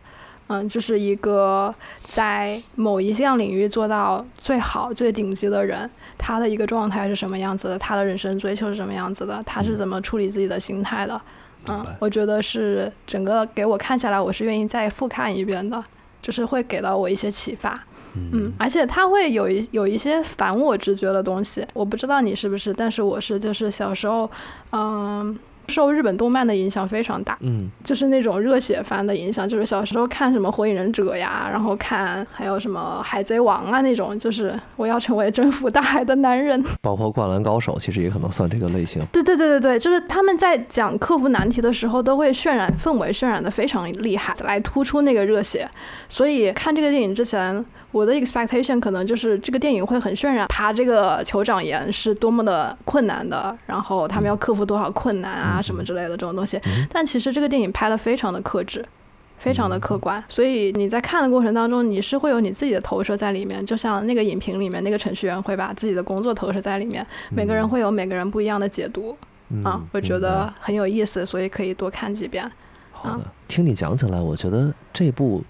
就是一个在某一项领域做到最好、最顶级的人，他的一个状态是什么样子的，他的人生追求是什么样子的，他是怎么处理自己的心态的，嗯，我觉得是整个给我看下来，我是愿意再复看一遍的，就是会给到我一些启发。嗯，而且他会有一有一些反我直觉的东西，我不知道你是不是，但是我是，就是小时候，嗯，受日本动漫的影响非常大，嗯就是那种热血番的影响，就是小时候看什么火影忍者呀，然后看还有什么海贼王啊那种，就是我要成为征服大海的男人。包括灌篮高手，其实也可能算这个类型。对对对对对，就是他们在讲克服难题的时候，都会渲染氛围，渲染的非常厉害，来突出那个热血。所以看这个电影之前，我的 expectation 可能就是这个电影会很渲染他这个酋长岩是多么的困难的，然后他们要克服多少困难啊什么之类的这种东西。但其实这个电影拍的非常的克制。非常的客观，所以你在看的过程当中，你是会有你自己的投射在里面，就像那个影评里面那个程序员会把自己的工作投射在里面，每个人会有每个人不一样的解读。嗯啊，我觉得很有意思，所以可以多看几遍。好的。听你讲起来，我觉得这部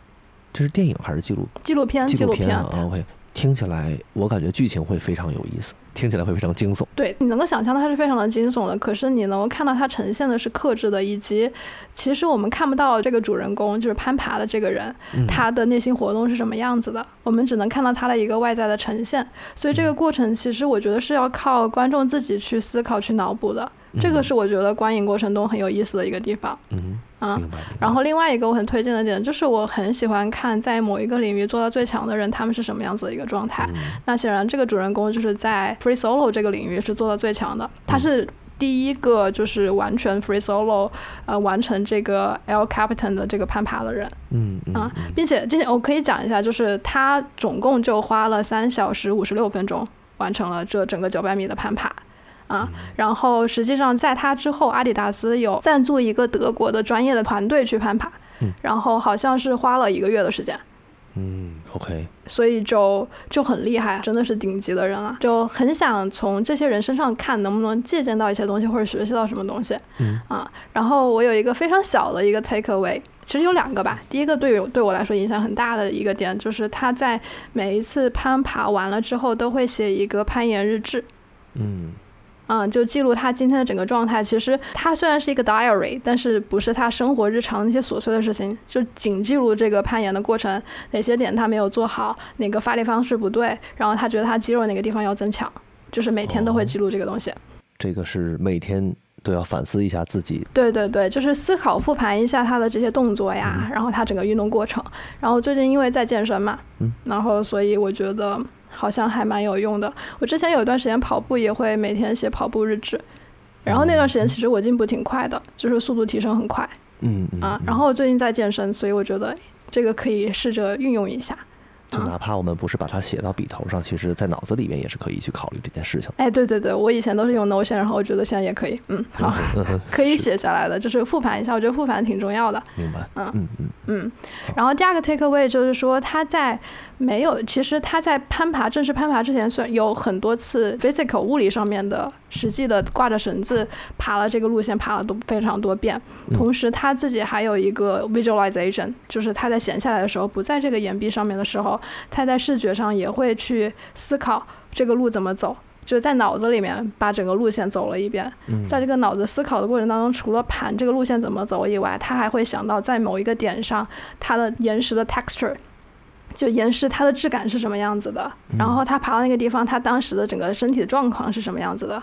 这是电影还是纪录纪录片，纪纪录片，录片啊？OK，听起来我感觉剧情会非常有意思，听起来会非常惊悚。对你能够想象到它是非常的惊悚的，可是你能够看到它呈现的是克制的，以及其实我们看不到这个主人公就是攀爬的这个人，他的内心活动是什么样子的，我们只能看到他的一个外在的呈现。所以这个过程其实我觉得是要靠观众自己去思考、去脑补的。这个是我觉得观影过程中很有意思的一个地方。嗯。啊，然后另外一个我很推荐的点就是，我很喜欢看在某一个领域做到最强的人，他们是什么样子的一个状态。那显然，这个主人公就是在 free solo 这个领域是做到最强的。他是第一个就是完全 free solo，呃，完成这个 L Capitan 的这个攀爬的人。嗯啊，并且今天我可以讲一下，就是他总共就花了三小时五十六分钟完成了这整个九百米的攀爬。啊，然后实际上在他之后，阿迪达斯有赞助一个德国的专业的团队去攀爬，然后好像是花了一个月的时间。嗯，OK。所以就就很厉害，真的是顶级的人了，就很想从这些人身上看能不能借鉴到一些东西或者学习到什么东西。嗯啊，然后我有一个非常小的一个 take away，其实有两个吧。第一个对对我来说影响很大的一个点，就是他在每一次攀爬完了之后都会写一个攀岩日志。嗯。嗯，就记录他今天的整个状态。其实他虽然是一个 diary，但是不是他生活日常的那些琐碎的事情，就仅记录这个攀岩的过程，哪些点他没有做好，哪个发力方式不对，然后他觉得他肌肉哪个地方要增强，就是每天都会记录这个东西。这个是每天都要反思一下自己。对对对，就是思考复盘一下他的这些动作呀，然后他整个运动过程。然后最近因为在健身嘛，嗯，然后所以我觉得。好像还蛮有用的。我之前有一段时间跑步也会每天写跑步日志，然后那段时间其实我进步挺快的，就是速度提升很快。嗯啊，然后我最近在健身，所以我觉得这个可以试着运用一下。就哪怕我们不是把它写到笔头上，其实在脑子里面也是可以去考虑这件事情。哎，对对对，我以前都是用 Notion，然后我觉得现在也可以，嗯，好，可以写下来的，就是复盘一下，我觉得复盘挺重要的。明白。嗯嗯嗯嗯。然后第二个 take away 就是说，他在没有，其实他在攀爬正式攀爬之前，算有很多次 physical 物理上面的实际的挂着绳子爬了这个路线，爬了都非常多遍。同时他自己还有一个 visualization，就是他在闲下来的时候，不在这个岩壁上面的时候。他在视觉上也会去思考这个路怎么走，就是在脑子里面把整个路线走了一遍。在这个脑子思考的过程当中，除了盘这个路线怎么走以外，他还会想到在某一个点上，它的岩石的 texture，就岩石它的质感是什么样子的。然后他爬到那个地方，他当时的整个身体的状况是什么样子的。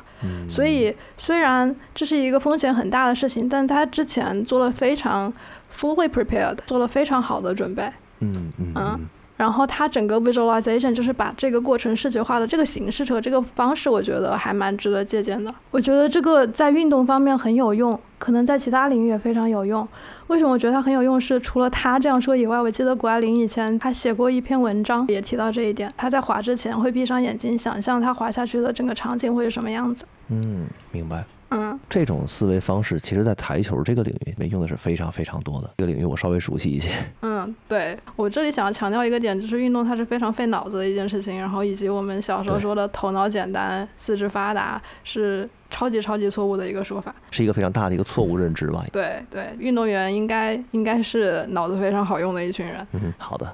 所以虽然这是一个风险很大的事情，但他之前做了非常 fully prepared，做了非常好的准备。嗯嗯。然后它整个 visualization 就是把这个过程视觉化的这个形式和这个方式，我觉得还蛮值得借鉴的。我觉得这个在运动方面很有用，可能在其他领域也非常有用。为什么我觉得它很有用？是除了他这样说以外，我记得谷爱凌以前他写过一篇文章，也提到这一点。他在滑之前会闭上眼睛，想象他滑下去的整个场景会是什么样子。嗯，明白。嗯，这种思维方式，其实，在台球这个领域里面用的是非常非常多的。这个领域我稍微熟悉一些。嗯，对我这里想要强调一个点，就是运动它是非常费脑子的一件事情，然后以及我们小时候说的头脑简单、四肢发达是超级超级错误的一个说法，是一个非常大的一个错误认知吧？对对，运动员应该应该是脑子非常好用的一群人。嗯，好的。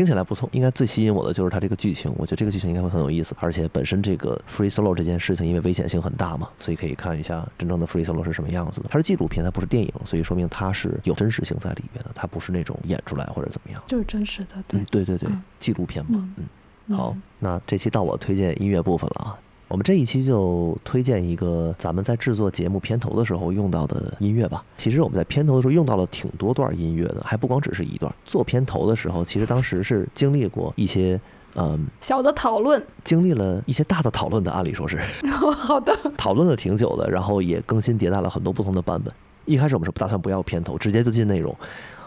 听起来不错，应该最吸引我的就是它这个剧情。我觉得这个剧情应该会很有意思，而且本身这个 free solo 这件事情，因为危险性很大嘛，所以可以看一下真正的 free solo 是什么样子的。它是纪录片，它不是电影，所以说明它是有真实性在里面的，它不是那种演出来或者怎么样，就是真实的。嗯，对对对，纪录片嘛，嗯，好，那这期到我推荐音乐部分了啊。我们这一期就推荐一个咱们在制作节目片头的时候用到的音乐吧。其实我们在片头的时候用到了挺多段音乐的，还不光只是一段。做片头的时候，其实当时是经历过一些嗯小的讨论，经历了一些大的讨论的，按理说是好的，讨论了挺久的，然后也更新迭代了很多不同的版本。一开始我们是不打算不要片头，直接就进内容。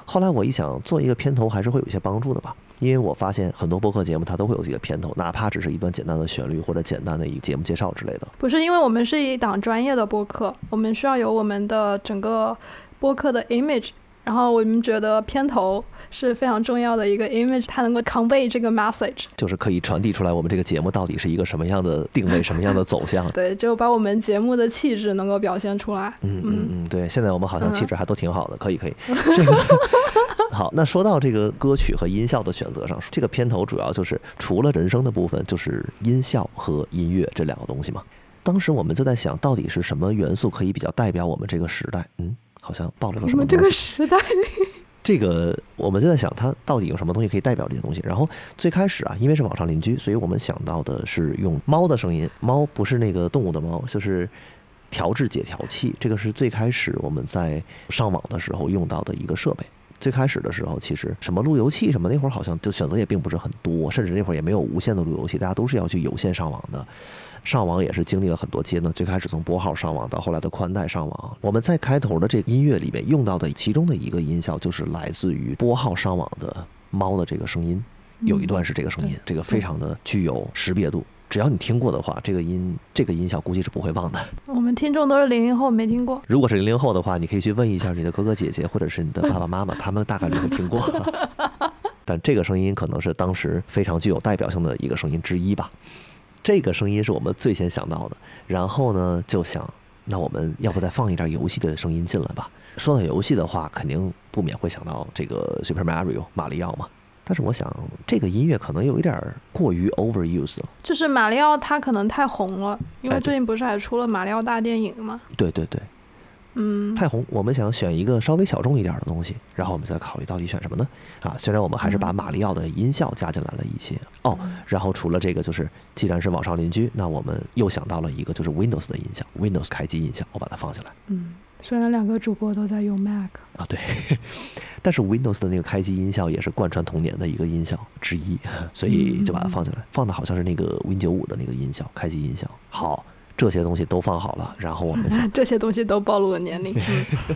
后来我一想，做一个片头还是会有一些帮助的吧。因为我发现很多播客节目它都会有自己的片头，哪怕只是一段简单的旋律或者简单的一个节目介绍之类的。不是，因为我们是一档专业的播客，我们需要有我们的整个播客的 image，然后我们觉得片头是非常重要的一个 image，它能够 convey 这个 message，就是可以传递出来我们这个节目到底是一个什么样的定位，什么样的走向。对，就把我们节目的气质能够表现出来。嗯嗯嗯，对，现在我们好像气质还都挺好的，可以可以。这个。好，那说到这个歌曲和音效的选择上，这个片头主要就是除了人声的部分，就是音效和音乐这两个东西嘛。当时我们就在想，到底是什么元素可以比较代表我们这个时代？嗯，好像暴露了什么我们这个时代，这个我们就在想，它到底有什么东西可以代表这些东西？然后最开始啊，因为是网上邻居，所以我们想到的是用猫的声音，猫不是那个动物的猫，就是调制解调器。这个是最开始我们在上网的时候用到的一个设备。最开始的时候，其实什么路由器什么，那会儿好像就选择也并不是很多，甚至那会儿也没有无线的路由器，大家都是要去有线上网的。上网也是经历了很多阶段，最开始从拨号上网到后来的宽带上网。我们在开头的这个音乐里面用到的其中的一个音效，就是来自于拨号上网的猫的这个声音，有一段是这个声音，这个非常的具有识别度。只要你听过的话，这个音这个音效估计是不会忘的。我们听众都是零零后，没听过。如果是零零后的话，你可以去问一下你的哥哥姐姐，或者是你的爸爸妈妈，他们大概率会听过。但这个声音可能是当时非常具有代表性的一个声音之一吧。这个声音是我们最先想到的，然后呢就想，那我们要不再放一点游戏的声音进来吧？说到游戏的话，肯定不免会想到这个 Super Mario 马里奥嘛。但是我想，这个音乐可能有一点过于 overused 了。就是马里奥他可能太红了，因为最近不是还出了马里奥大电影吗？对对对，嗯，太红，我们想选一个稍微小众一点的东西，然后我们再考虑到底选什么呢？啊，虽然我们还是把马里奥的音效加进来了一些哦，然后除了这个，就是既然是网上邻居，那我们又想到了一个就是 Windows 的音效，Windows 开机音效，我把它放进来嗯，虽然两个主播都在用 Mac，啊，对，但是 Windows 的那个开机音效也是贯穿童年的一个音效之一，所以就把它放进来，放的好像是那个 Win 九五的那个音效，开机音效。好，这些东西都放好了，然后我们想。这些东西都暴露了年龄。嗯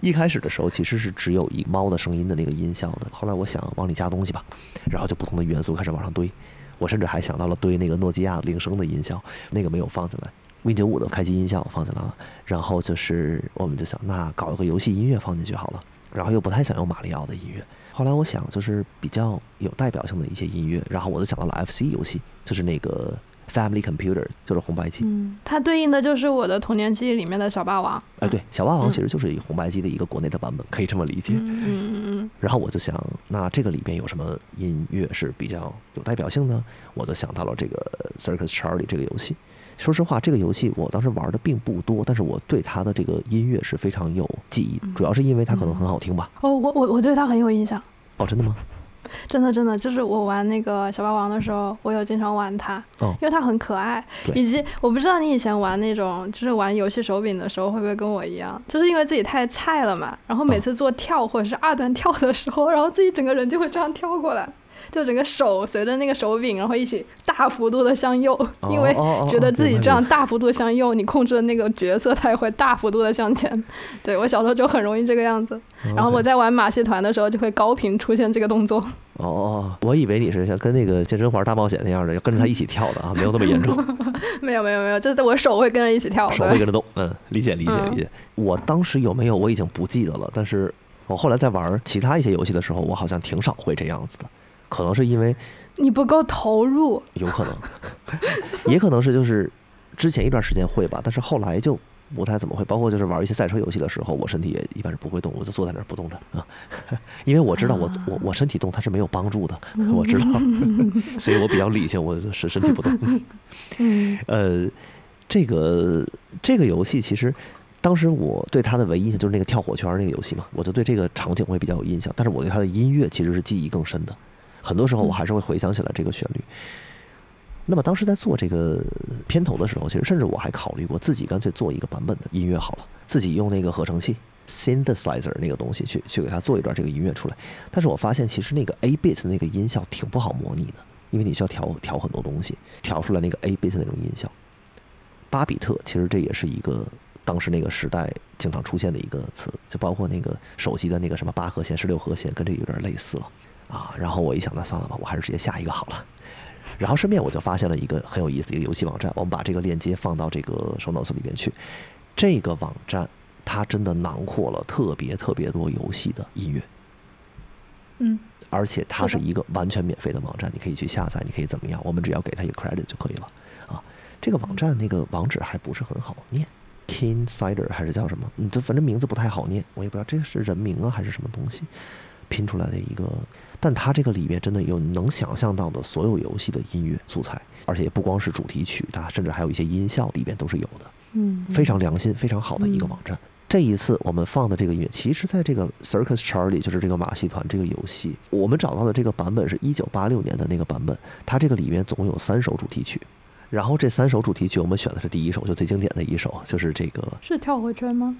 一开始的时候其实是只有一猫的声音的那个音效的，后来我想往里加东西吧，然后就不同的元素开始往上堆，我甚至还想到了堆那个诺基亚铃声的音效，那个没有放进来。Win 九五的开机音效放进来了，然后就是我们就想，那搞一个游戏音乐放进去好了，然后又不太想用马里奥的音乐。后来我想，就是比较有代表性的一些音乐，然后我就想到了 FC 游戏，就是那个 Family Computer，就是红白机。嗯，它对应的就是我的童年记忆里面的小霸王。哎，对，小霸王嗯其实就是一红白机的一个国内的版本，可以这么理解。嗯嗯嗯然后我就想，那这个里边有什么音乐是比较有代表性呢？我就想到了这个 Circus Charlie 这个游戏。说实话，这个游戏我当时玩的并不多，但是我对它的这个音乐是非常有记忆，主要是因为它可能很好听吧。哦，我我我对它很有印象，哦，真的吗？真的真的，就是我玩那个小霸王的时候，我有经常玩它，哦因为它很可爱，以及我不知道你以前玩那种就是玩游戏手柄的时候会不会跟我一样，就是因为自己太菜了嘛，然后每嗯次做跳或者是二段跳的时候，然后自己整个人就会这样跳过来。就整个手随着那个手柄，然后一起大幅度的向右，因为觉得自己这样大幅度向右，你控制的那个角色它也会大幅度的向前。对我小时候就很容易这个样子，然后我在玩马戏团的时候就会高频出现这个动作。哦哦，我以为你是像跟那个健身环大冒险那样的，要跟着他一起跳的啊，没有那么严重。没有没有没有，就是我手会跟着一起跳。手会跟着动，嗯，理解理解嗯理解。我当时有没有我已经不记得了，但是我后来在玩其他一些游戏的时候，我好像挺少会这样子的，可能是因为你不够投入，有可能，也可能是就是之前一段时间会吧，但是后来就不太怎么会。包括就是玩一些赛车游戏的时候，我身体也一般是不会动，我就坐在那儿不动着啊，因为我知道我我我身体动它是没有帮助的，我知道，所以我比较理性，我是身体不动。嗯。呃，这个这个游戏其实当时我对它的唯一印象就是那个跳火圈那个游戏嘛，我就对这个场景会比较有印象，但是我对它的音乐其实是记忆更深的，很多时候我还是会回想起来这个旋律。那么当时在做这个片头的时候，其实甚至我还考虑过自己干脆做一个版本的音乐好了，自己用那个合成器 synthesizer 那个东西去去给它做一段这个音乐出来。但是我发现其实那个 A bit 那个音效挺不好模拟的，因为你需要调调很多东西，调出来那个 A bit 那种音效。巴比特其实这也是一个当时那个时代经常出现的一个词，就包括那个手机的那个什么八和弦、十六和弦，跟这有点类似了啊。然后我一想，那算了吧，我还是直接下一个好了。然后顺便我就发现了一个很有意思的一个游戏网站，我们把这个链接放到这个 show notes 里边去。这个网站它真的囊括了特别特别多游戏的音乐，嗯而且它是一个完全免费的网站，你可以去下载，你可以怎么样？我们只要给它一个 credit 就可以了啊。这个网站那个网址还不是很好念，Kinsider 还是叫什么？你，这反正名字不太好念，我也不知道这是人名啊还是什么东西。拼出来的一个。但它这个里面真的有能想象到的所有游戏的音乐素材，而且不光是主题曲，它甚至还有一些音效里边都是有的。嗯，非常良心、非常好的一个网站。这一次我们放的这个音乐，其实在这个 Circus Charlie，就是这个马戏团这个游戏，我们找到的这个版本是一九八六年的那个版本。它这个里面总共有三首主题曲，然后这三首主题曲我们选的是第一首，就最经典的一首，就是这个是跳火圈吗？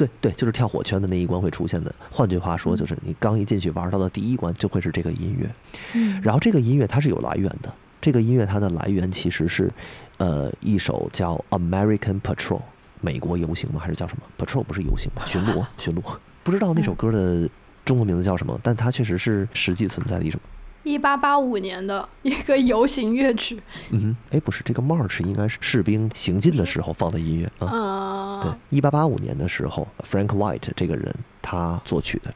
对对，就是跳火圈的那一关会出现的。换句话说，就是你刚一进去玩到的第一关就会是这个音乐。嗯，然后这个音乐它是有来源的，这个音乐它的来源其实是，呃，一首叫《American Patrol》美国游行吗？还是叫什么？Patrol 不是游行吗？巡逻，巡逻。不知道那首歌的中文名字叫什么，但它确实是实际存在的一首。一八八五年的一个游行乐曲。嗯哼，哎，不是，这个 March 应该是士兵行进的时候放的音乐啊。嗯，对，一八八五年的时候，Frank White 这个人他作曲的，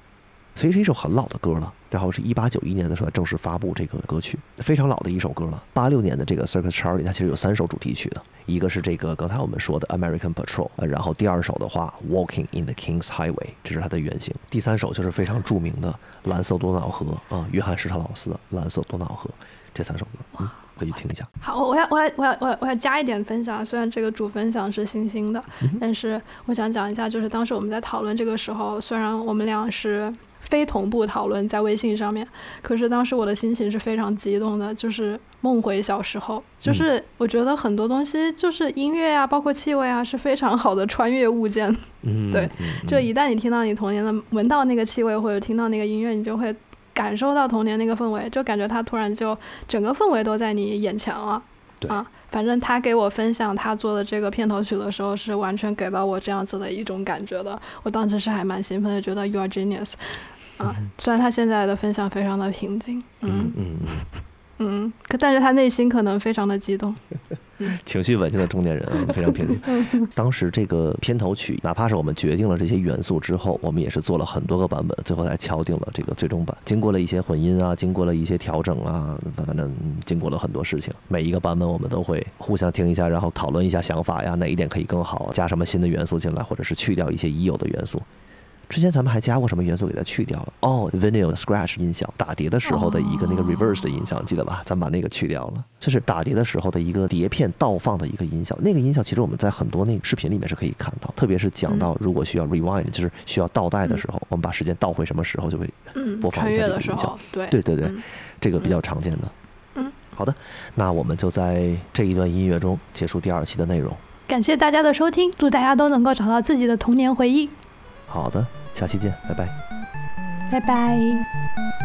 所以是一首很老的歌了。然后是一八九一年的时候正式发布这个歌曲，非常老的一首歌了。八六年的这个 Circus Charlie 它其实有三首主题曲的，一个是这个刚才我们说的 American Patrol，呃，然后第二首的话 Walking in the King's Highway，这是它的原型。第三首就是非常著名的蓝色多瑙河啊，约翰施特劳斯的蓝色多瑙河，这三首歌，嗯，可以听一下。好，我要我要我要我要我要加一点分享，虽然这个主分享是星星的，但是我想讲一下，就是当时我们在讨论这个时候，虽然我们俩是。非同步讨论在微信上面，可是当时我的心情是非常激动的，就是梦回小时候。就是我觉得很多东西，就是音乐啊，包括气味啊，是非常好的穿越物件。嗯，对，就一旦你听到你童年的，闻到那个气味或者听到那个音乐，你就会感受到童年那个氛围，就感觉它突然就整个氛围都在你眼前了。对啊，反正他给我分享他做的这个片头曲的时候，是完全给到我这样子的一种感觉的。我当时是还蛮兴奋的，觉得 You are genius。啊，虽然他现在的分享非常的平静，嗯嗯嗯嗯，可但是他内心可能非常的激动，情绪稳定的中年人啊 非常平静。当时这个片头曲，哪怕是我们决定了这些元素之后，我们也是做了很多个版本，最后才敲定了这个最终版。经过了一些混音啊，经过了一些调整啊，反正经过了很多事情。每一个版本我们都会互相听一下，然后讨论一下想法呀，哪一点可以更好，加什么新的元素进来，或者是去掉一些已有的元素。之前咱们还加过什么元素给它去掉了？哦，vinyl scratch 音效，打碟的时候的一个那个 reverse 的音效，记得吧？咱把那个去掉了，就是打碟的时候的一个碟片倒放的一个音效。那个音效其实我们在很多那个视频里面是可以看到，特别是讲到如果需要 rewind，就是需要倒带的时候，我们把时间倒回什么时候就会播放一下这个音效。对对对对，这个比较常见的。嗯，好的，那我们就在这一段音乐中结束第二期的内容。感谢大家的收听，祝大家都能够找到自己的童年回忆。好的，下期见，拜拜，拜拜。